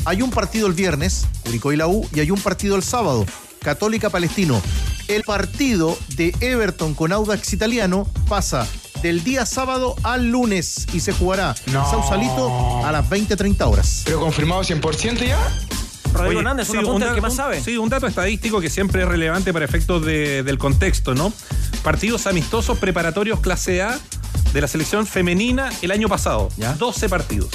Hay un partido el viernes, Curicó y la U, y hay un partido el sábado, Católica Palestino. El partido de Everton con Audax Italiano pasa del día sábado al lunes y se jugará en Sausalito a las 20-30 horas. ¿Pero confirmado 100% ya? Rodrigo Oye, Hernández, sí, un apunte da- del que más un- sabe. Sí, un dato estadístico que siempre es relevante para efectos de- del contexto, ¿no? Partidos amistosos preparatorios clase A de la selección femenina el año pasado. 12 partidos.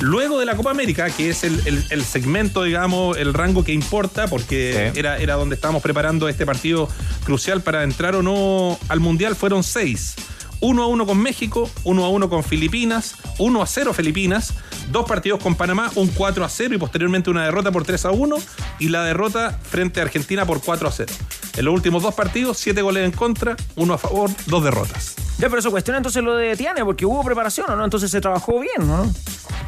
Luego de la Copa América, que es el, el- el segmento, digamos, el rango que importa, porque era, era donde estábamos preparando este partido crucial para entrar o no al Mundial, fueron seis. 1 a 1 con México, 1 a 1 con Filipinas, 1 a 0 Filipinas, dos partidos con Panamá, un 4 a 0 y posteriormente una derrota por 3 a 1 y la derrota frente a Argentina por 4 a 0. En los últimos dos partidos, 7 goles en contra, uno a favor, dos derrotas. Ya, pero eso cuestiona entonces lo de Tiane, porque hubo preparación, ¿o no? Entonces se trabajó bien, ¿no?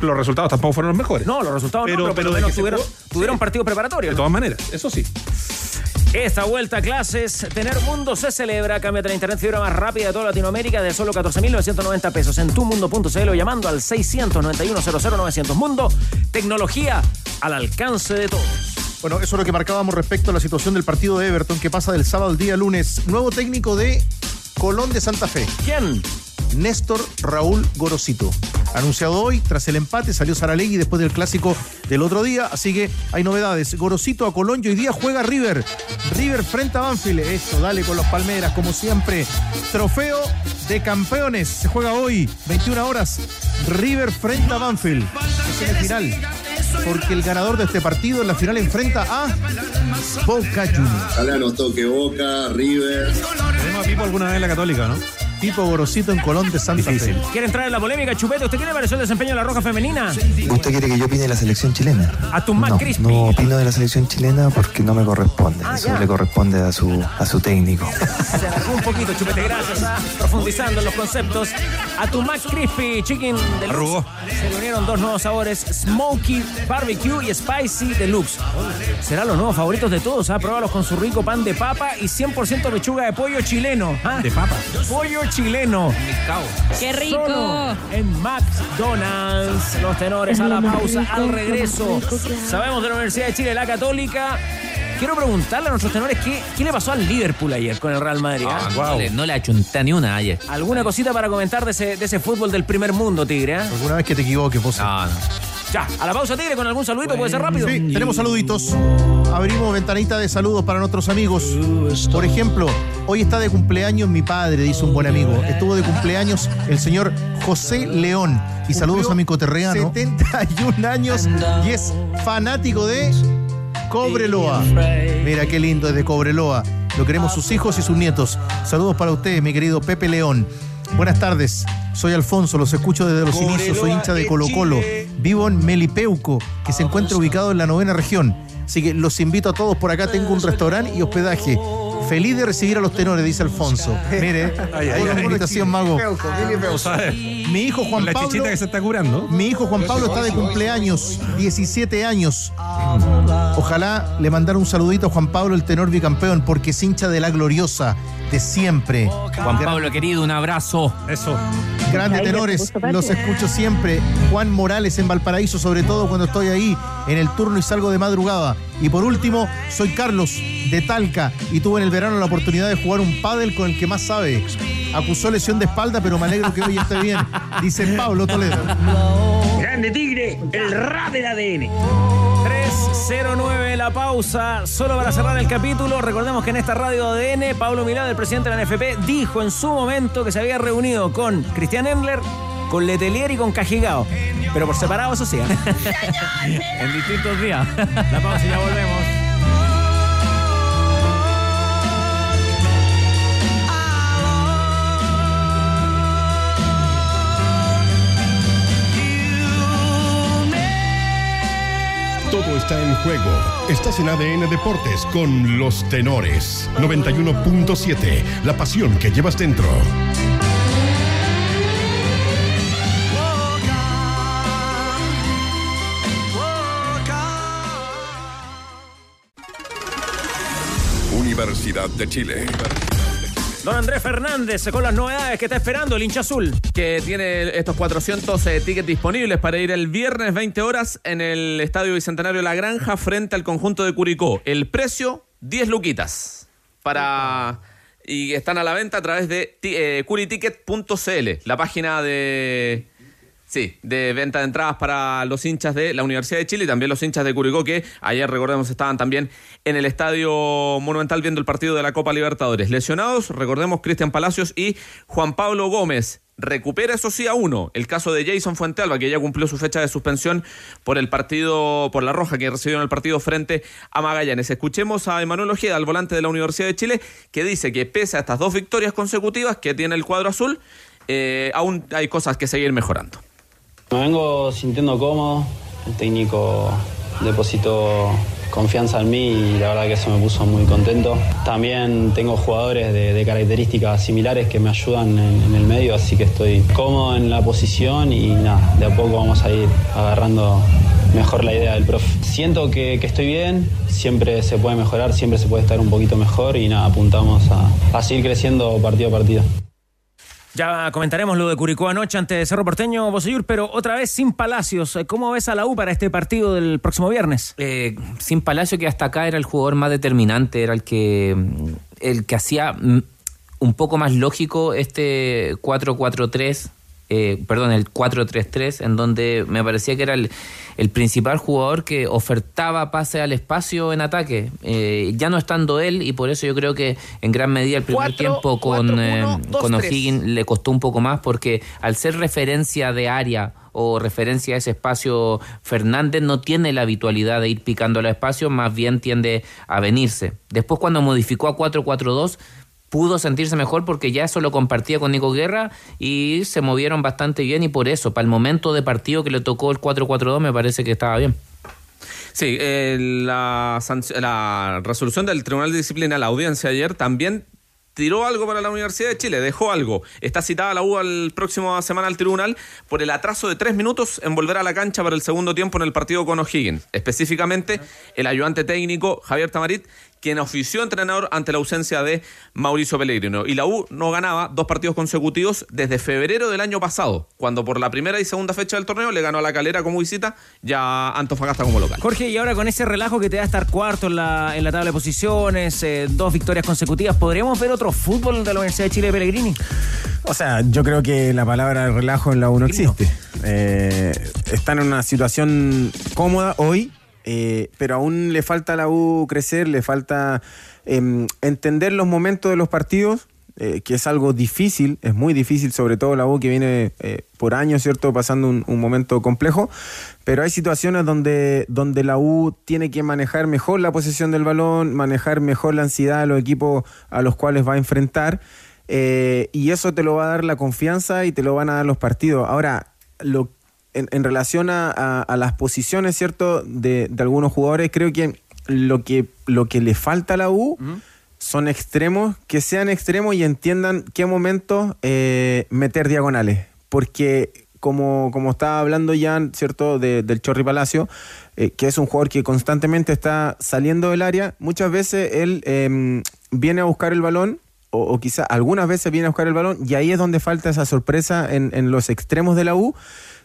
Los resultados tampoco fueron los mejores. No, los resultados no, pero, por pero que se tuvieron, jugó, tuvieron sí. partidos preparatorios. De ¿no? todas maneras, eso sí. Esta vuelta a clases, Tener Mundo se celebra. Cámbiate la internet fibra más rápida de toda Latinoamérica de solo 14.990 pesos en tumundo.cl o llamando al 691 00900 Mundo. Tecnología al alcance de todos. Bueno, eso es lo que marcábamos respecto a la situación del partido de Everton que pasa del sábado al día lunes. Nuevo técnico de Colón de Santa Fe. ¿Quién? Néstor Raúl Gorosito. Anunciado hoy, tras el empate, salió Saralegui después del clásico del otro día, así que hay novedades. Gorosito a Colón y hoy día juega River. River frente a Banfield. Eso, dale con los Palmeras, como siempre. Trofeo de campeones. Se juega hoy, 21 horas. River frente a Banfield. Es el final. Porque el ganador de este partido en la final enfrenta a Boca Juniors. Ojalá nos toque Boca, River. Tenemos a Pipo alguna vez en la Católica, ¿no? Pipo Gorosito en Colón de Santa Fe. ¿Quiere entrar en la polémica, Chupete? ¿Usted qué le pareció el desempeño de la Roja Femenina? ¿Usted quiere que yo opine de la selección chilena? A tu más no, crispy. no opino de la selección chilena porque no me corresponde. Ah, Eso ya. le corresponde a su, a su técnico. Se alargó un poquito, Chupete, gracias. ah, profundizando en los conceptos. A tu Mac Crispy Chicken Deluxe. Arrugó. Se le unieron dos nuevos sabores, Smoky Barbecue y Spicy Deluxe. Serán los nuevos favoritos de todos. ¿ah? Pruébalos con su rico pan de papa y 100% pechuga de pollo chileno. ¿ah? De papa. Pollo chileno. ¡Qué rico! Solo en McDonald's. Los tenores a la pausa, al regreso. Sabemos de la Universidad de Chile, la Católica. Quiero preguntarle a nuestros tenores qué, qué le pasó al Liverpool ayer con el Real Madrid. ¿ah? no, le, no le achunté ni una ayer. ¿Alguna cosita para comentar de ese, de ese fútbol del primer mundo, Tigre? ah? Alguna vez que te equivoques, vos. No, no. Ya, a la pausa, Tigre, con algún saludito, puede ser rápido. Sí, tenemos saluditos. Abrimos ventanita de saludos para nuestros amigos. Por ejemplo, hoy está de cumpleaños mi padre, dice un buen amigo. Estuvo de cumpleaños el señor José León. Y saludos a mi coterreano. 71 años y es fanático de Cobreloa. Mira qué lindo es de Cobreloa. Lo queremos sus hijos y sus nietos. Saludos para ustedes, mi querido Pepe León. Buenas tardes, soy Alfonso, los escucho desde los inicios, soy hincha de Colo Colo. Vivo en Melipeuco, que se encuentra ubicado en la novena región. Así que los invito a todos por acá, tengo un restaurante y hospedaje. Feliz de recibir a los tenores, dice Alfonso. Mire, una invitación, mago. Mi hijo Juan la Pablo. chichita que se está curando. Mi hijo Juan Pablo está de cumpleaños, 17 años. Ojalá le mandara un saludito a Juan Pablo, el tenor bicampeón, porque es hincha de la gloriosa, de siempre. Juan Pablo, querido, un abrazo. Eso. Grandes tenores, los escucho siempre. Juan Morales en Valparaíso, sobre todo cuando estoy ahí en el turno y salgo de madrugada. Y por último, soy Carlos de Talca y tuve en el verano la oportunidad de jugar un pádel con el que más sabe. Acusó lesión de espalda, pero me alegro que hoy esté bien, dice Pablo Toledo. Grande Tigre, el rap del ADN. 309 la pausa, solo para cerrar el capítulo. Recordemos que en esta radio ADN, Pablo Milán, el presidente de la NFP, dijo en su momento que se había reunido con Cristian Endler, con Letelier y con Cajigao. Pero por separado, eso sí. ¿eh? En distintos días. La pausa y ya volvemos. Todo está en juego. Estás en ADN Deportes con los tenores. 91.7. La pasión que llevas dentro. Universidad de Chile. Don Andrés Fernández con las novedades que está esperando el hincha azul. que tiene estos 400 eh, tickets disponibles para ir el viernes 20 horas en el Estadio Bicentenario La Granja frente al conjunto de Curicó. El precio, 10 luquitas. Para... Y están a la venta a través de eh, curiticket.cl, la página de... Sí, de venta de entradas para los hinchas de la Universidad de Chile y también los hinchas de Curicó que ayer, recordemos, estaban también en el Estadio Monumental viendo el partido de la Copa Libertadores. Lesionados, recordemos, Cristian Palacios y Juan Pablo Gómez. Recupera, eso sí, a uno. El caso de Jason Fuentealba, que ya cumplió su fecha de suspensión por el partido, por la roja que recibió en el partido frente a Magallanes. Escuchemos a Emanuel Ojeda, al volante de la Universidad de Chile, que dice que pese a estas dos victorias consecutivas que tiene el cuadro azul, eh, aún hay cosas que seguir mejorando. Me vengo sintiendo cómodo, el técnico depositó confianza en mí y la verdad que eso me puso muy contento. También tengo jugadores de, características similares que me ayudan en, en el medio, así que estoy cómodo en la posición y nada, de a poco vamos a ir agarrando mejor la idea del profe. Siento que, que estoy bien, siempre se puede mejorar, siempre se puede estar un poquito mejor y nada, apuntamos a, a seguir creciendo partido a partido. Ya comentaremos lo de Curicó anoche ante Cerro Porteño, Bosellur, pero otra vez sin Palacios. ¿Cómo ves a la U para este partido del próximo viernes? Eh, sin Palacio, que hasta acá era el jugador más determinante, era el que, el que hacía mm, un poco más lógico este 4-4-3 eh, perdón, el 4-3-3, en donde me parecía que era el, el, principal jugador que ofertaba pase al espacio en ataque, eh, ya no estando él, y por eso yo creo que en gran medida el primer tiempo con, eh, con O'Higgins le costó un poco más, porque al ser referencia de área o referencia a ese espacio, Fernández no tiene la habitualidad de ir picando al espacio, más bien tiende a venirse. Después cuando modificó a 4-4-2, pudo sentirse mejor porque ya eso lo compartía con Nico Guerra y se movieron bastante bien y por eso, para el momento de partido que le tocó el 4-4-2 me parece que estaba bien. Sí, eh, la, resolución del Tribunal de Disciplina, la audiencia ayer, también tiró algo para la Universidad de Chile, dejó algo. Está citada la U al próximo semana al tribunal por el atraso de tres minutos en volver a la cancha para el segundo tiempo en el partido con O'Higgins. Específicamente, el ayudante técnico Javier Tamarit quien ofició entrenador ante la ausencia de Mauricio Pellegrino. Y la U no ganaba dos partidos consecutivos desde febrero del año pasado, cuando por la primera y segunda fecha del torneo le ganó a la calera como visita, ya Antofagasta como local. Jorge, y ahora con ese relajo que te da estar cuarto en la, en la tabla de posiciones, eh, dos victorias consecutivas, ¿podríamos ver otro fútbol de la Universidad de Chile de Pellegrini? O sea, yo creo que la palabra relajo en la U no existe. Eh, están en una situación cómoda hoy eh, pero aún le falta a la U crecer, le falta em, entender los momentos de los partidos, eh, que es algo difícil, es muy difícil, sobre todo la U que viene eh, por años, ¿cierto?, pasando un, momento complejo, pero hay situaciones donde, donde la U tiene que manejar mejor la posesión del balón, manejar mejor la ansiedad de los equipos a los cuales va a enfrentar, y eso te lo va a dar la confianza y te lo van a dar los partidos. Ahora, lo en, relación a, las posiciones, ¿cierto?, de, algunos jugadores, creo que lo que, lo que le falta a la U son extremos, que sean extremos y entiendan qué momento eh, meter diagonales. Porque como, como estaba hablando ya, ¿cierto?, del Chorri Palacio, eh, que es un jugador que constantemente está saliendo del área, muchas veces él em, viene a buscar el balón o, o quizá algunas veces viene a buscar el balón y ahí es donde falta esa sorpresa en, en los extremos de la U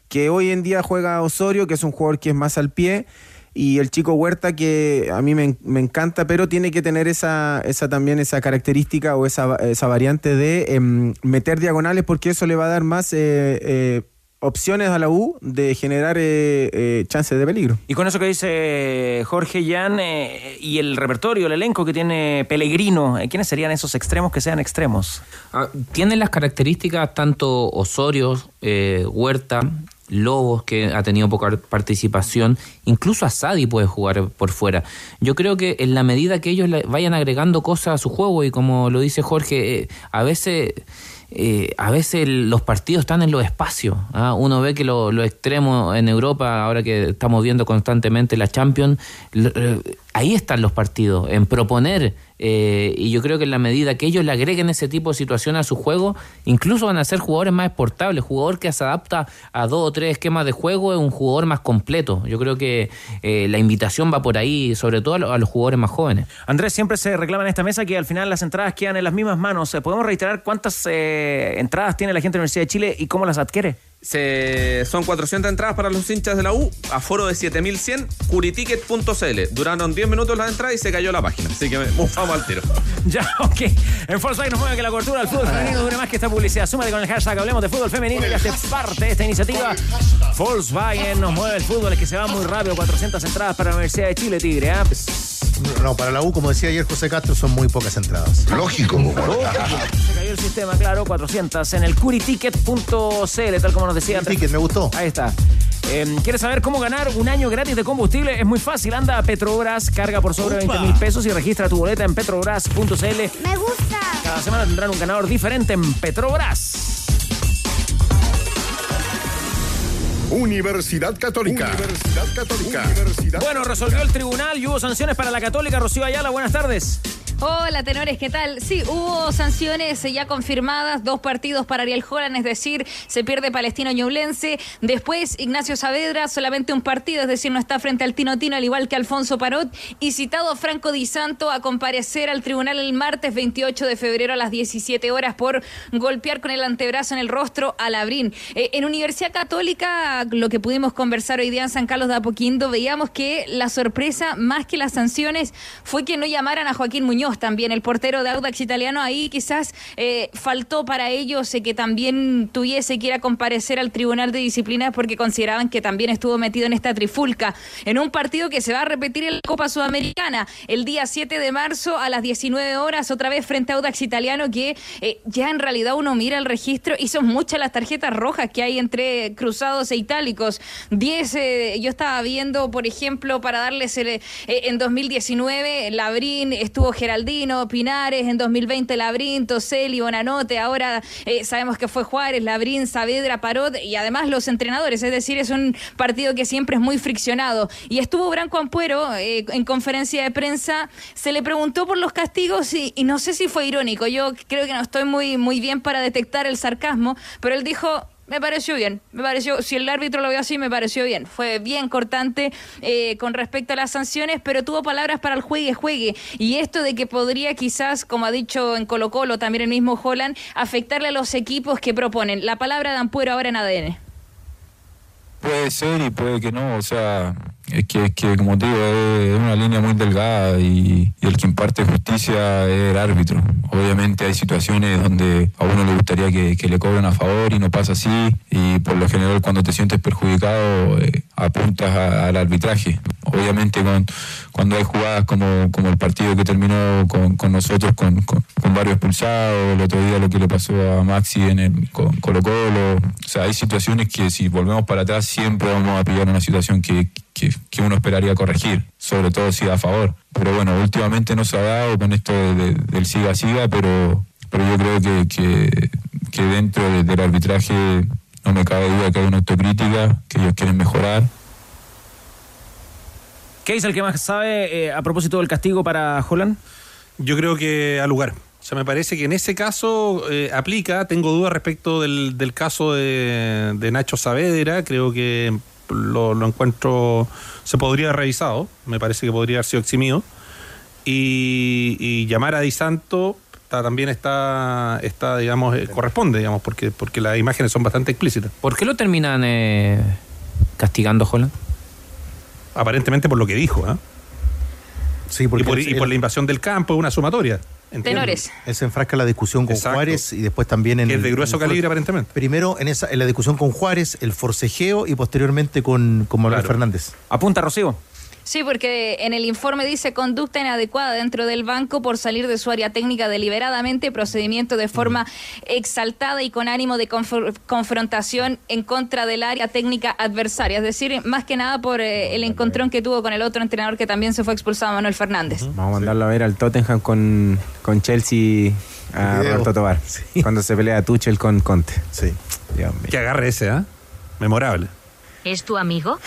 que hoy en día juega Osorio, que es un jugador que es más al pie, y el chico Huerta, que a mí me, encanta, pero tiene que tener esa, esa también esa característica o esa, esa variante de em, meter diagonales, porque eso le va a dar más... Eh, eh, opciones a la U de generar eh, chances de peligro. Y con eso que dice Jorge Jan y el repertorio, el elenco que tiene Pellegrino, ¿quiénes serían esos extremos que sean extremos? Ah, tienen las características tanto Osorio, Huerta, Lobos, que ha tenido poca participación, incluso Asadi puede jugar por fuera. Yo creo que en la medida que ellos vayan agregando cosas a su juego, y como lo dice Jorge, eh, a veces... Eh, a veces los partidos están en los espacios. ¿ah? Uno ve que los lo extremos en Europa, ahora que estamos viendo constantemente la Champions, eh, ahí están los partidos, en proponer eh, y yo creo que en la medida que ellos le agreguen ese tipo de situación a su juego, incluso van a ser jugadores más exportables. Jugador que se adapta a dos o tres esquemas de juego es un jugador más completo. Yo creo que eh, la invitación va por ahí, sobre todo a, los jugadores más jóvenes. Andrés, siempre se reclama en esta mesa que al final las entradas quedan en las mismas manos. ¿Podemos reiterar cuántas eh, entradas tiene la gente de la Universidad de Chile y cómo las adquiere? Se, son 400 entradas para los hinchas de la U, aforo de 7100, curiticket.cl. Duraron 10 minutos las entradas y se cayó la página. Así que vamos al tiro. ya, ok. En Volkswagen nos mueve que la cobertura del fútbol femenino dure más que esta publicidad. Súmate con el hashtag Hablemos de Fútbol Femenino y hace parte de esta iniciativa. Volkswagen nos mueve el fútbol, es que se va muy rápido. 400 entradas para la Universidad de Chile, Tigre. ¿eh? No, para la U, como decía ayer José Castro, son muy pocas entradas. Lógico. Se cayó el sistema, claro, 400 en el curiticket.cl, tal como nos decía antes. Ticket, me gustó. Ahí está. Em, ¿Quieres saber cómo ganar un año gratis de combustible? Es muy fácil. Anda a Petrobras, carga por sobre 20 mil pesos y registra tu boleta en petrobras.cl. Me gusta. Cada semana tendrán un ganador diferente en Petrobras. Universidad Católica. Universidad Católica. Bueno, resolvió el tribunal y hubo sanciones para la Católica. Rocío Ayala, buenas tardes. Hola, tenores, ¿qué tal? Sí, hubo sanciones ya confirmadas, dos partidos para Ariel Holland, es decir, se pierde Palestino Ñublense. Después, Ignacio Saavedra, solamente un partido, es decir, no está frente al Tino Tino, al igual que Alfonso Parot. Y citado Franco Di Santo a comparecer al tribunal el martes 28 de febrero a las 17 horas por golpear con el antebrazo en el rostro a Labrín. Eh, en Universidad Católica, lo que pudimos conversar hoy día en San Carlos de Apoquindo, veíamos que la sorpresa, más que las sanciones, fue que no llamaran a Joaquín Muñoz también, el portero de Audax italiano. Ahí quizás eh, faltó para ellos eh, que también tuviese que ir a comparecer al Tribunal de Disciplina porque consideraban que también estuvo metido en esta trifulca. En un partido que se va a repetir en la Copa Sudamericana el día 7 de marzo a las 19 horas, otra vez frente a Audax italiano, que eh, ya en realidad uno mira el registro y son muchas las tarjetas rojas que hay entre cruzados e itálicos. 10, yo estaba viendo, por ejemplo, para darles en 2019, Labrín, estuvo Geraldino Pinares, en 2020 Labrín, Toseli, Bonanote, ahora eh, sabemos que fue Juárez, Labrín, Saavedra, Parot y además los entrenadores, es decir, es un partido que siempre es muy friccionado. Y estuvo Branco Ampuero eh, en conferencia de prensa, se le preguntó por los castigos y, y, no sé si fue irónico, yo creo que no estoy muy, muy bien para detectar el sarcasmo, pero él dijo me pareció bien. Me pareció, si el árbitro lo vio así, me pareció bien. Fue bien cortante eh, con respecto a las sanciones, pero tuvo palabras para el juegue, juegue. Y esto de que podría quizás, como ha dicho en Colo Colo, también el mismo Holland, afectarle a los equipos que proponen. La palabra de Ampuero ahora en ADN. Puede ser y puede que no, o sea, es que, es que como digo, es una línea muy delgada y, el que imparte justicia es el árbitro. Obviamente hay situaciones donde a uno le gustaría que, le cobren a favor y no pasa así y por lo general cuando te sientes perjudicado eh, apuntas al arbitraje. Obviamente con, cuando hay jugadas como, como el partido que terminó con, nosotros con, con, varios expulsados, el otro día lo que le pasó a Maxi en el, con Colo Colo, o sea, hay situaciones que si volvemos para atrás siempre vamos a pillar una situación que, que, uno esperaría corregir, sobre todo si da a favor. Pero bueno, últimamente no se ha dado con esto del siga-siga, pero, pero yo creo que, que, dentro del arbitraje no me cabe duda que hay una autocrítica, que ellos quieren mejorar. ¿Qué es el que más sabe eh, a propósito del castigo para Holland? Yo creo que al lugar. O sea, me parece que en ese caso eh, aplica. Tengo dudas respecto del, del caso de, de, Nacho Saavedra. Creo que lo, encuentro, se podría haber revisado, me parece que podría haber sido eximido. Y, llamar a Di Santo también está, está digamos, eh, corresponde, digamos, porque, porque las imágenes son bastante explícitas. ¿Por qué lo terminan eh, castigando Holland? Aparentemente por lo que dijo, ¿eh? Sí, porque y por, la invasión del campo, es una sumatoria. Tenores. Él se enfrasca en la discusión con Juárez y después también en. es de grueso calibre, aparentemente. Primero en, esa, en la discusión con Juárez, el forcejeo y posteriormente con, con Manuel Fernández. Apunta, Rocío. Sí, porque en el informe dice conducta inadecuada dentro del banco por salir de su área técnica deliberadamente, procedimiento de forma exaltada y con ánimo de confrontación en contra del área técnica adversaria. Es decir, más que nada por eh, el encontrón que tuvo con el otro entrenador que también se fue expulsado, Manuel Fernández. Vamos a mandarlo a ver al Tottenham con, con Chelsea a Roberto Tobar. Cuando se pelea Tuchel con Conte. Sí. Que agarre ese, ¿ah? Memorable. ¿Es tu amigo?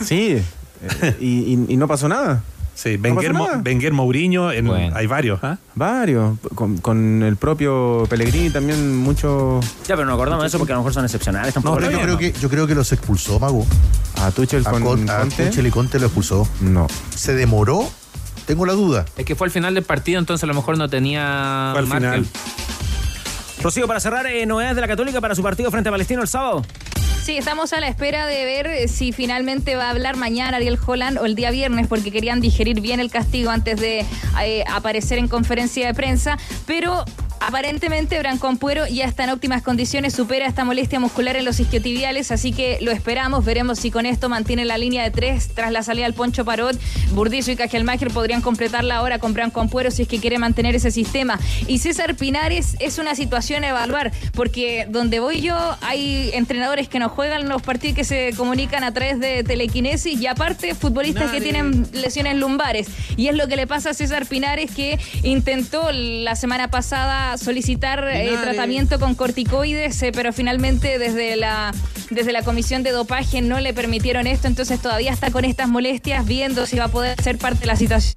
Sí, eh, y, no pasó nada. Sí, Wenger, Mourinho, hay varios, ¿ah? Varios. Con, el propio Pellegrini también mucho. Ya, pero no acordamos de eso porque a lo mejor son excepcionales. No, yo, creo que, yo creo que los expulsó, Mago. A Tuchel con Conte. Tuchel y Conte lo expulsó. No. Se demoró, tengo la duda. Es que fue al final del partido, entonces a lo mejor no tenía. Fue al final. Rocío, para cerrar, eh, novedades de la Católica para su partido frente a Palestino el sábado. Sí, estamos a la espera de ver si finalmente va a hablar mañana Ariel Holland o el día viernes, porque querían digerir bien el castigo antes de eh, aparecer en conferencia de prensa. Pero Aparentemente, Branco Ampuero ya está en óptimas condiciones, supera esta molestia muscular en los isquiotibiales, así que lo esperamos. Veremos si con esto mantiene la línea de tres tras la salida del Poncho Parot. Burdizo y Cajelmacher podrían completarla ahora con Branco Ampuero si es que quiere mantener ese sistema. Y César Pinares es una situación a evaluar, porque donde voy yo hay entrenadores que no juegan los partidos que se comunican a través de telequinesis y aparte futbolistas que tienen lesiones lumbares. Y es lo que le pasa a César Pinares que intentó la semana pasada solicitar eh, tratamiento con corticoides, eh, pero finalmente desde la, desde la comisión de dopaje no le permitieron esto, entonces todavía está con estas molestias viendo si va a poder ser parte de la situación.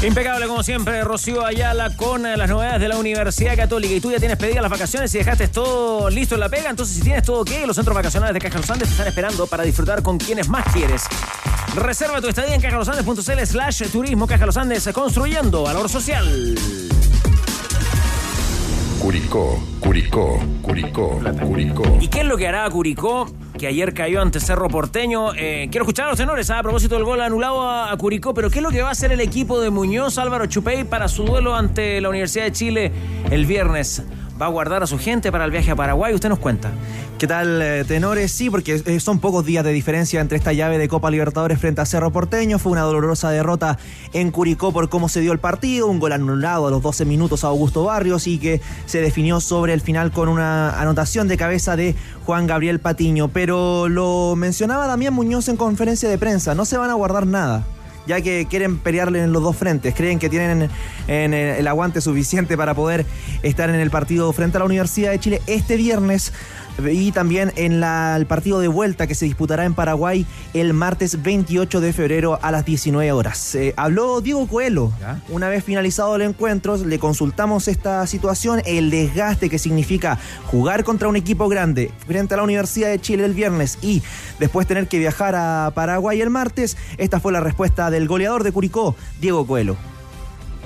Impecable como siempre, Rocío Ayala con eh, las novedades de la Universidad Católica. Y tú ya tienes pedidas las vacaciones y dejaste todo listo en la pega. Entonces, si tienes todo ok, los centros vacacionales de Caja Los Andes te están esperando para disfrutar con quienes más quieres. Reserva tu estadía en cajalosandes.cl slash turismo Caja Los Andes, construyendo valor social. Curicó, Curicó, Curicó, Curicó. ¿Y qué es lo que hará Curicó? Que ayer cayó ante Cerro Porteño. Eh, quiero escuchar a los tenores ¿ah? a propósito del gol anulado a, a Curicó. Pero ¿qué es lo que va a hacer el equipo de Muñoz Álvaro Chupey para su duelo ante la Universidad de Chile el viernes? ¿Va a guardar a su gente para el viaje a Paraguay? Usted nos cuenta. ¿Qué tal, eh, tenores? Sí, porque eh, son pocos días de diferencia entre esta llave de Copa Libertadores frente a Cerro Porteño. Fue una dolorosa derrota en Curicó por cómo se dio el partido. Un gol anulado a los 12 minutos a Augusto Barrios y que se definió sobre el final con una anotación de cabeza de Juan Gabriel Patiño. Pero lo mencionaba Damián Muñoz en conferencia de prensa. No se van a guardar nada ya que quieren pelearle en los dos frentes, creen que tienen en el aguante suficiente para poder estar en el partido frente a la Universidad de Chile este viernes y también en la- el partido de vuelta que se disputará en Paraguay el martes 28 de febrero a las 19 horas. Eh, habló Diego Coelho. Una vez finalizado el encuentro, le consultamos esta situación, el desgaste que significa jugar contra un equipo grande frente a la Universidad de Chile el viernes y después tener que viajar a Paraguay el martes. Esta fue la respuesta del goleador de Curicó, Diego Coelho.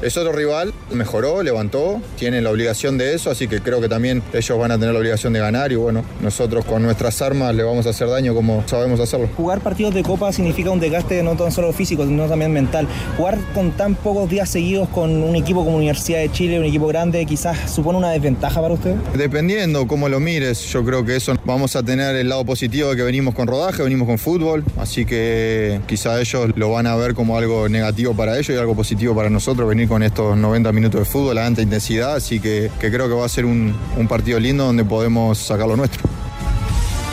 Es otro rival, mejoró, levantó, tienen la obligación de eso, así que creo que también ellos van a tener la obligación de ganar y bueno, nosotros con nuestras armas le vamos a hacer daño como sabemos hacerlo. Jugar partidos de Copa significa un desgaste no tan solo físico, sino también mental. Jugar con tan pocos días seguidos con un equipo como Universidad de Chile, un equipo grande, quizás supone una desventaja para usted. Dependiendo cómo lo mires, yo creo que eso vamos a tener el lado positivo de que venimos con rodaje, venimos con fútbol, así que quizá ellos lo van a ver como algo negativo para ellos y algo positivo para nosotros, venir con estos 90 minutos de fútbol a alta intensidad, así que, que creo que va a ser un, un partido lindo donde podemos sacar lo nuestro.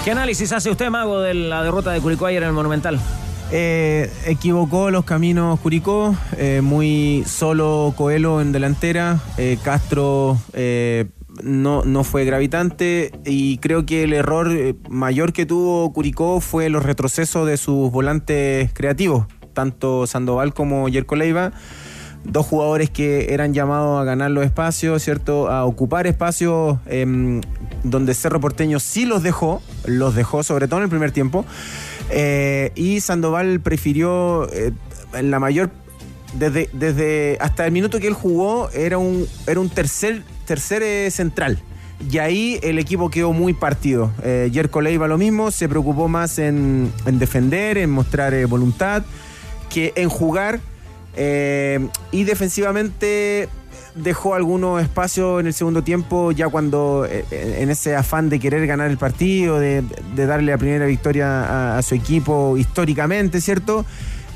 ¿Qué análisis hace usted, Mago, de la derrota de Curicó ayer en el Monumental? Eh, equivocó los caminos Curicó, eh, muy solo Coelho en delantera, eh, Castro eh, no, no fue gravitante y creo que el error mayor que tuvo Curicó fue los retrocesos de sus volantes creativos, tanto Sandoval como Yerko Leiva. Dos jugadores que eran llamados a ganar los espacios, ¿cierto? A ocupar espacios em, donde Cerro Porteño sí los dejó, los dejó sobre todo en el primer tiempo. Eh, y Sandoval prefirió eh, la mayor desde, desde hasta el minuto que él jugó era un era un tercer tercer eh, central y ahí el equipo quedó muy partido eh, Yerko Leiva lo mismo se preocupó más en, en defender en mostrar voluntad que en jugar eh, y defensivamente dejó algunos espacios en el segundo tiempo, ya cuando eh, en ese afán de querer ganar el partido, de, darle la primera victoria a su equipo históricamente, ¿cierto?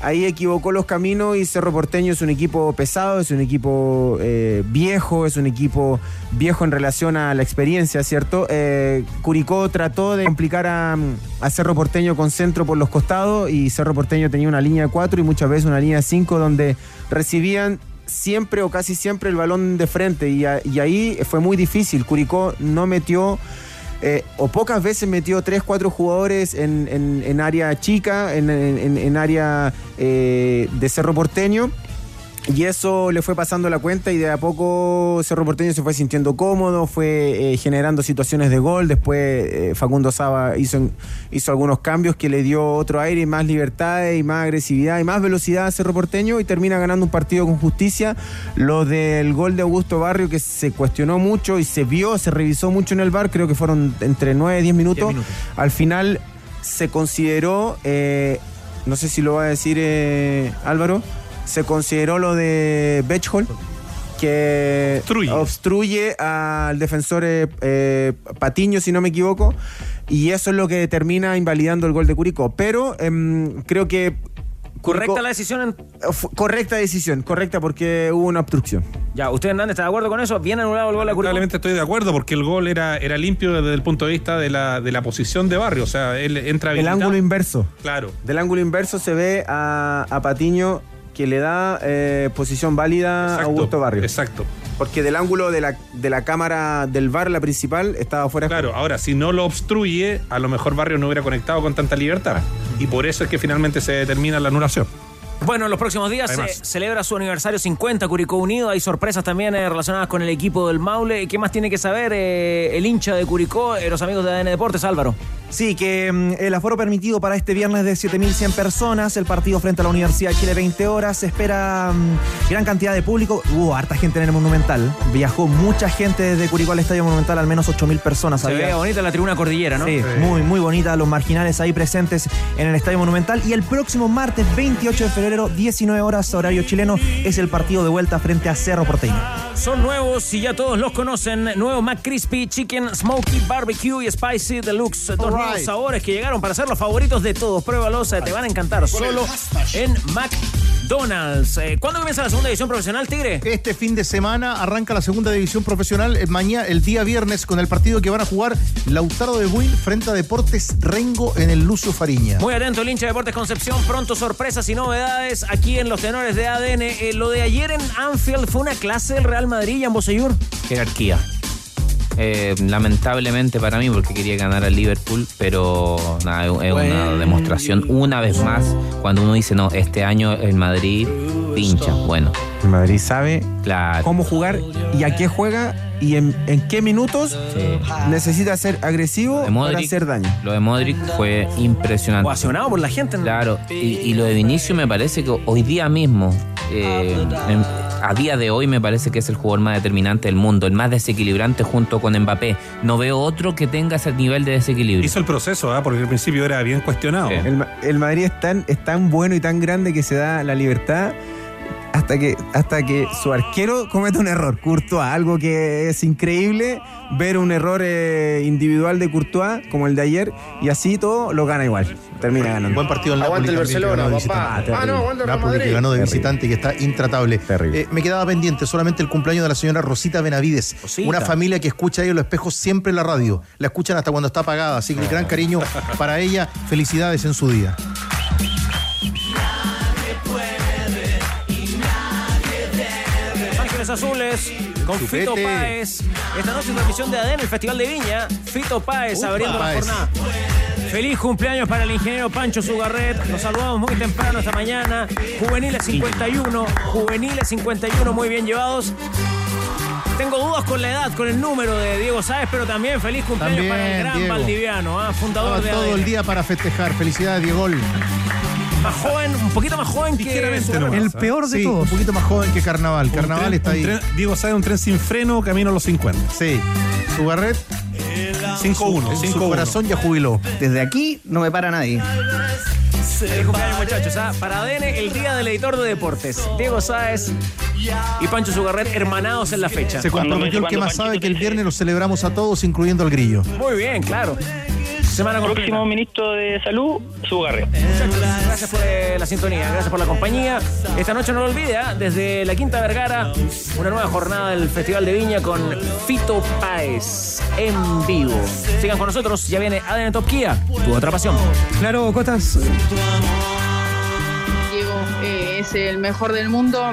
Ahí equivocó los caminos y Cerro Porteño es un equipo pesado, es un equipo eh, viejo, es un equipo viejo en relación a la experiencia, ¿cierto? Eh, Curicó trató de complicar a, Cerro Porteño con centro por los costados y Cerro Porteño tenía una línea de 4 y muchas veces una línea de 5 donde recibían siempre o casi siempre el balón de frente y, y ahí fue muy difícil. Curicó no metió eh, o pocas veces metió 3, 4 jugadores en, en- en área chica, en, en- área eh, de Cerro Porteño. Y eso le fue pasando la cuenta y de a poco Cerro Porteño se fue sintiendo cómodo, fue eh, generando situaciones de gol. Después eh, Facundo Saba hizo, hizo algunos cambios que le dio otro aire y más libertad y más agresividad y más velocidad a Cerro Porteño y termina ganando un partido con justicia. Lo del gol de Augusto Barrio que se cuestionó mucho y se vio, se revisó mucho en el bar, creo que fueron entre 9 y 10 minutos. minutos. Al final se consideró, eh, no sé si lo va a decir eh, Álvaro, se consideró lo de Bechhol que obstruye, al defensor eh, eh, Patiño, si no me equivoco, y eso es lo que termina invalidando el gol de Curicó. Pero em, creo que... ¿Correcta Curicó- la decisión? en- Fu- Correcta decisión, correcta porque hubo una obstrucción. Ya, ¿usted Hernández está de acuerdo con eso? ¿Bien anulado el gol a Curicó? Probablemente estoy de acuerdo porque el gol era, era limpio desde el punto de vista de la, de la posición de Barrio. O sea, él entra El habilitado. ángulo inverso. Claro. Del ángulo inverso se ve a, a Patiño que le da eh, posición válida a Augusto Barrio. Exacto. Porque del ángulo de la, de la cámara del bar, la principal, estaba fuera. Claro, ahora si no lo obstruye, a lo mejor Barrio no hubiera conectado con tanta libertad. Y por eso es que finalmente se determina la anulación. Bueno, en los próximos días se celebra su aniversario 50, Curicó Unido. Hay sorpresas también eh, relacionadas con el equipo del Maule. ¿Qué más tiene que saber eh, el hincha de Curicó, eh, los amigos de ADN Deportes, Álvaro? Sí, que mm, el aforo permitido para este viernes de 7.100 personas, el partido frente a la Universidad de Chile 20 horas, se espera mm, gran cantidad de público, hubo harta gente en el Monumental, viajó mucha gente desde Curicó al Estadio Monumental, al menos 8.000 personas. Se había. ve bonita la tribuna cordillera, ¿no? Sí, muy, muy bonita, los marginales ahí presentes en el Estadio Monumental. Y el próximo martes 28 de febrero, 19 horas, horario chileno, es el partido de vuelta frente a Cerro Porteño. Son nuevos y ya todos los conocen. Nuevo McCrispy Chicken Smoky Barbecue y Spicy Deluxe. Dos nuevos sabores que llegaron para ser los favoritos de todos. Pruébalos, eh, te van a encantar. Solo en McDonald's. Eh, ¿Cuándo comienza la segunda división profesional, Tigre? Este fin de semana arranca la segunda división profesional. eh, Mañana, el día viernes, con el partido que van a jugar Lautaro de Buin frente a Deportes Rengo en el Lucio Fariña. Muy atento el hincha de Deportes Concepción. Pronto sorpresas y novedades aquí en los tenores de ADN. Eh, lo de ayer en Anfield fue una clase del Real Madrid, Jan Bosellur. Jerarquía. Eh, lamentablemente para mí, porque quería ganar al Liverpool, pero nada, es una demostración una vez más cuando uno dice, no, este año el Madrid pincha. Bueno, El Madrid sabe claro. cómo jugar y a qué juega y en, en qué minutos necesita ser agresivo de para Modric, hacer daño. Lo de Modric fue impresionante. Ovacionado por la gente. ¿no? Claro, y, y lo de Vinicius me parece que hoy día mismo, eh, en- a día de hoy me parece que es el jugador más determinante del mundo, el más desequilibrante junto con Mbappé. No veo otro que tenga ese nivel de desequilibrio. Hizo el proceso, ¿ah? porque al principio era bien cuestionado. Sí. El, Ma- el Madrid es tan, es tan bueno y tan grande que se da la libertad hasta que, hasta que su arquero comete un error. Courtois, algo que es increíble ver un error eh, individual de Courtois como el de ayer y así todo lo gana igual. Termina ganando. Buen partido en Aguante Napoli el Barcelona, papá. visitante. Ah, no, aguante el Real Napoli que ganó de Terrible. visitante y que está intratable. Terrible. Eh, me quedaba pendiente solamente el cumpleaños de la señora Rosita Benavides. Rosita. Una familia que escucha ahí en los espejos siempre en la radio. La escuchan hasta cuando está apagada. Así que el gran cariño para ella. Felicidades en su día. Azules con Chupete. Fito Páez. Esta noche en transmisión de ADN, el Festival de Viña. Fito Páez abriendo Páez. la jornada. Feliz cumpleaños para el ingeniero Pancho Zugarret. Nos saludamos muy temprano esta mañana. Juveniles 51, juveniles 51 muy bien llevados. Tengo dudas con la edad, con el número de Diego Sáez, pero también feliz cumpleaños También, para el gran Diego. Valdiviano, ah, fundador Estaba de todo ADN. el día para festejar. Felicidades, Diego. Más joven, un poquito más joven que. El peor de todos. Un poquito más joven que Carnaval. Un Carnaval tren- está un ahí. tren- Diego sabe un tren sin freno, camino a los 50. Sí. Sugarret, 5-1, en su 5-1. corazón ya jubiló. Desde aquí no me para nadie. Feliz cumpleaños, muchachos. ¿ah? Para ADN, el día del editor de deportes. Diego Sáez y Pancho Zugarret, hermanados en la fecha. Se comprometió el que más sabe que el viernes lo celebramos a todos, incluyendo al grillo. Muy bien, claro. Semana completa. Próximo ministro de Salud, Sugarre. Muchachos, gracias por eh, la sintonía, gracias por la compañía. Esta noche no lo olvide, ¿ah? desde la Quinta Vergara, una nueva jornada del Festival de Viña con Fito Páez en vivo. Sigan con nosotros, ya viene ADN Top Kia, tu otra pasión. Claro, Cotas. Diego eh, es el mejor del mundo.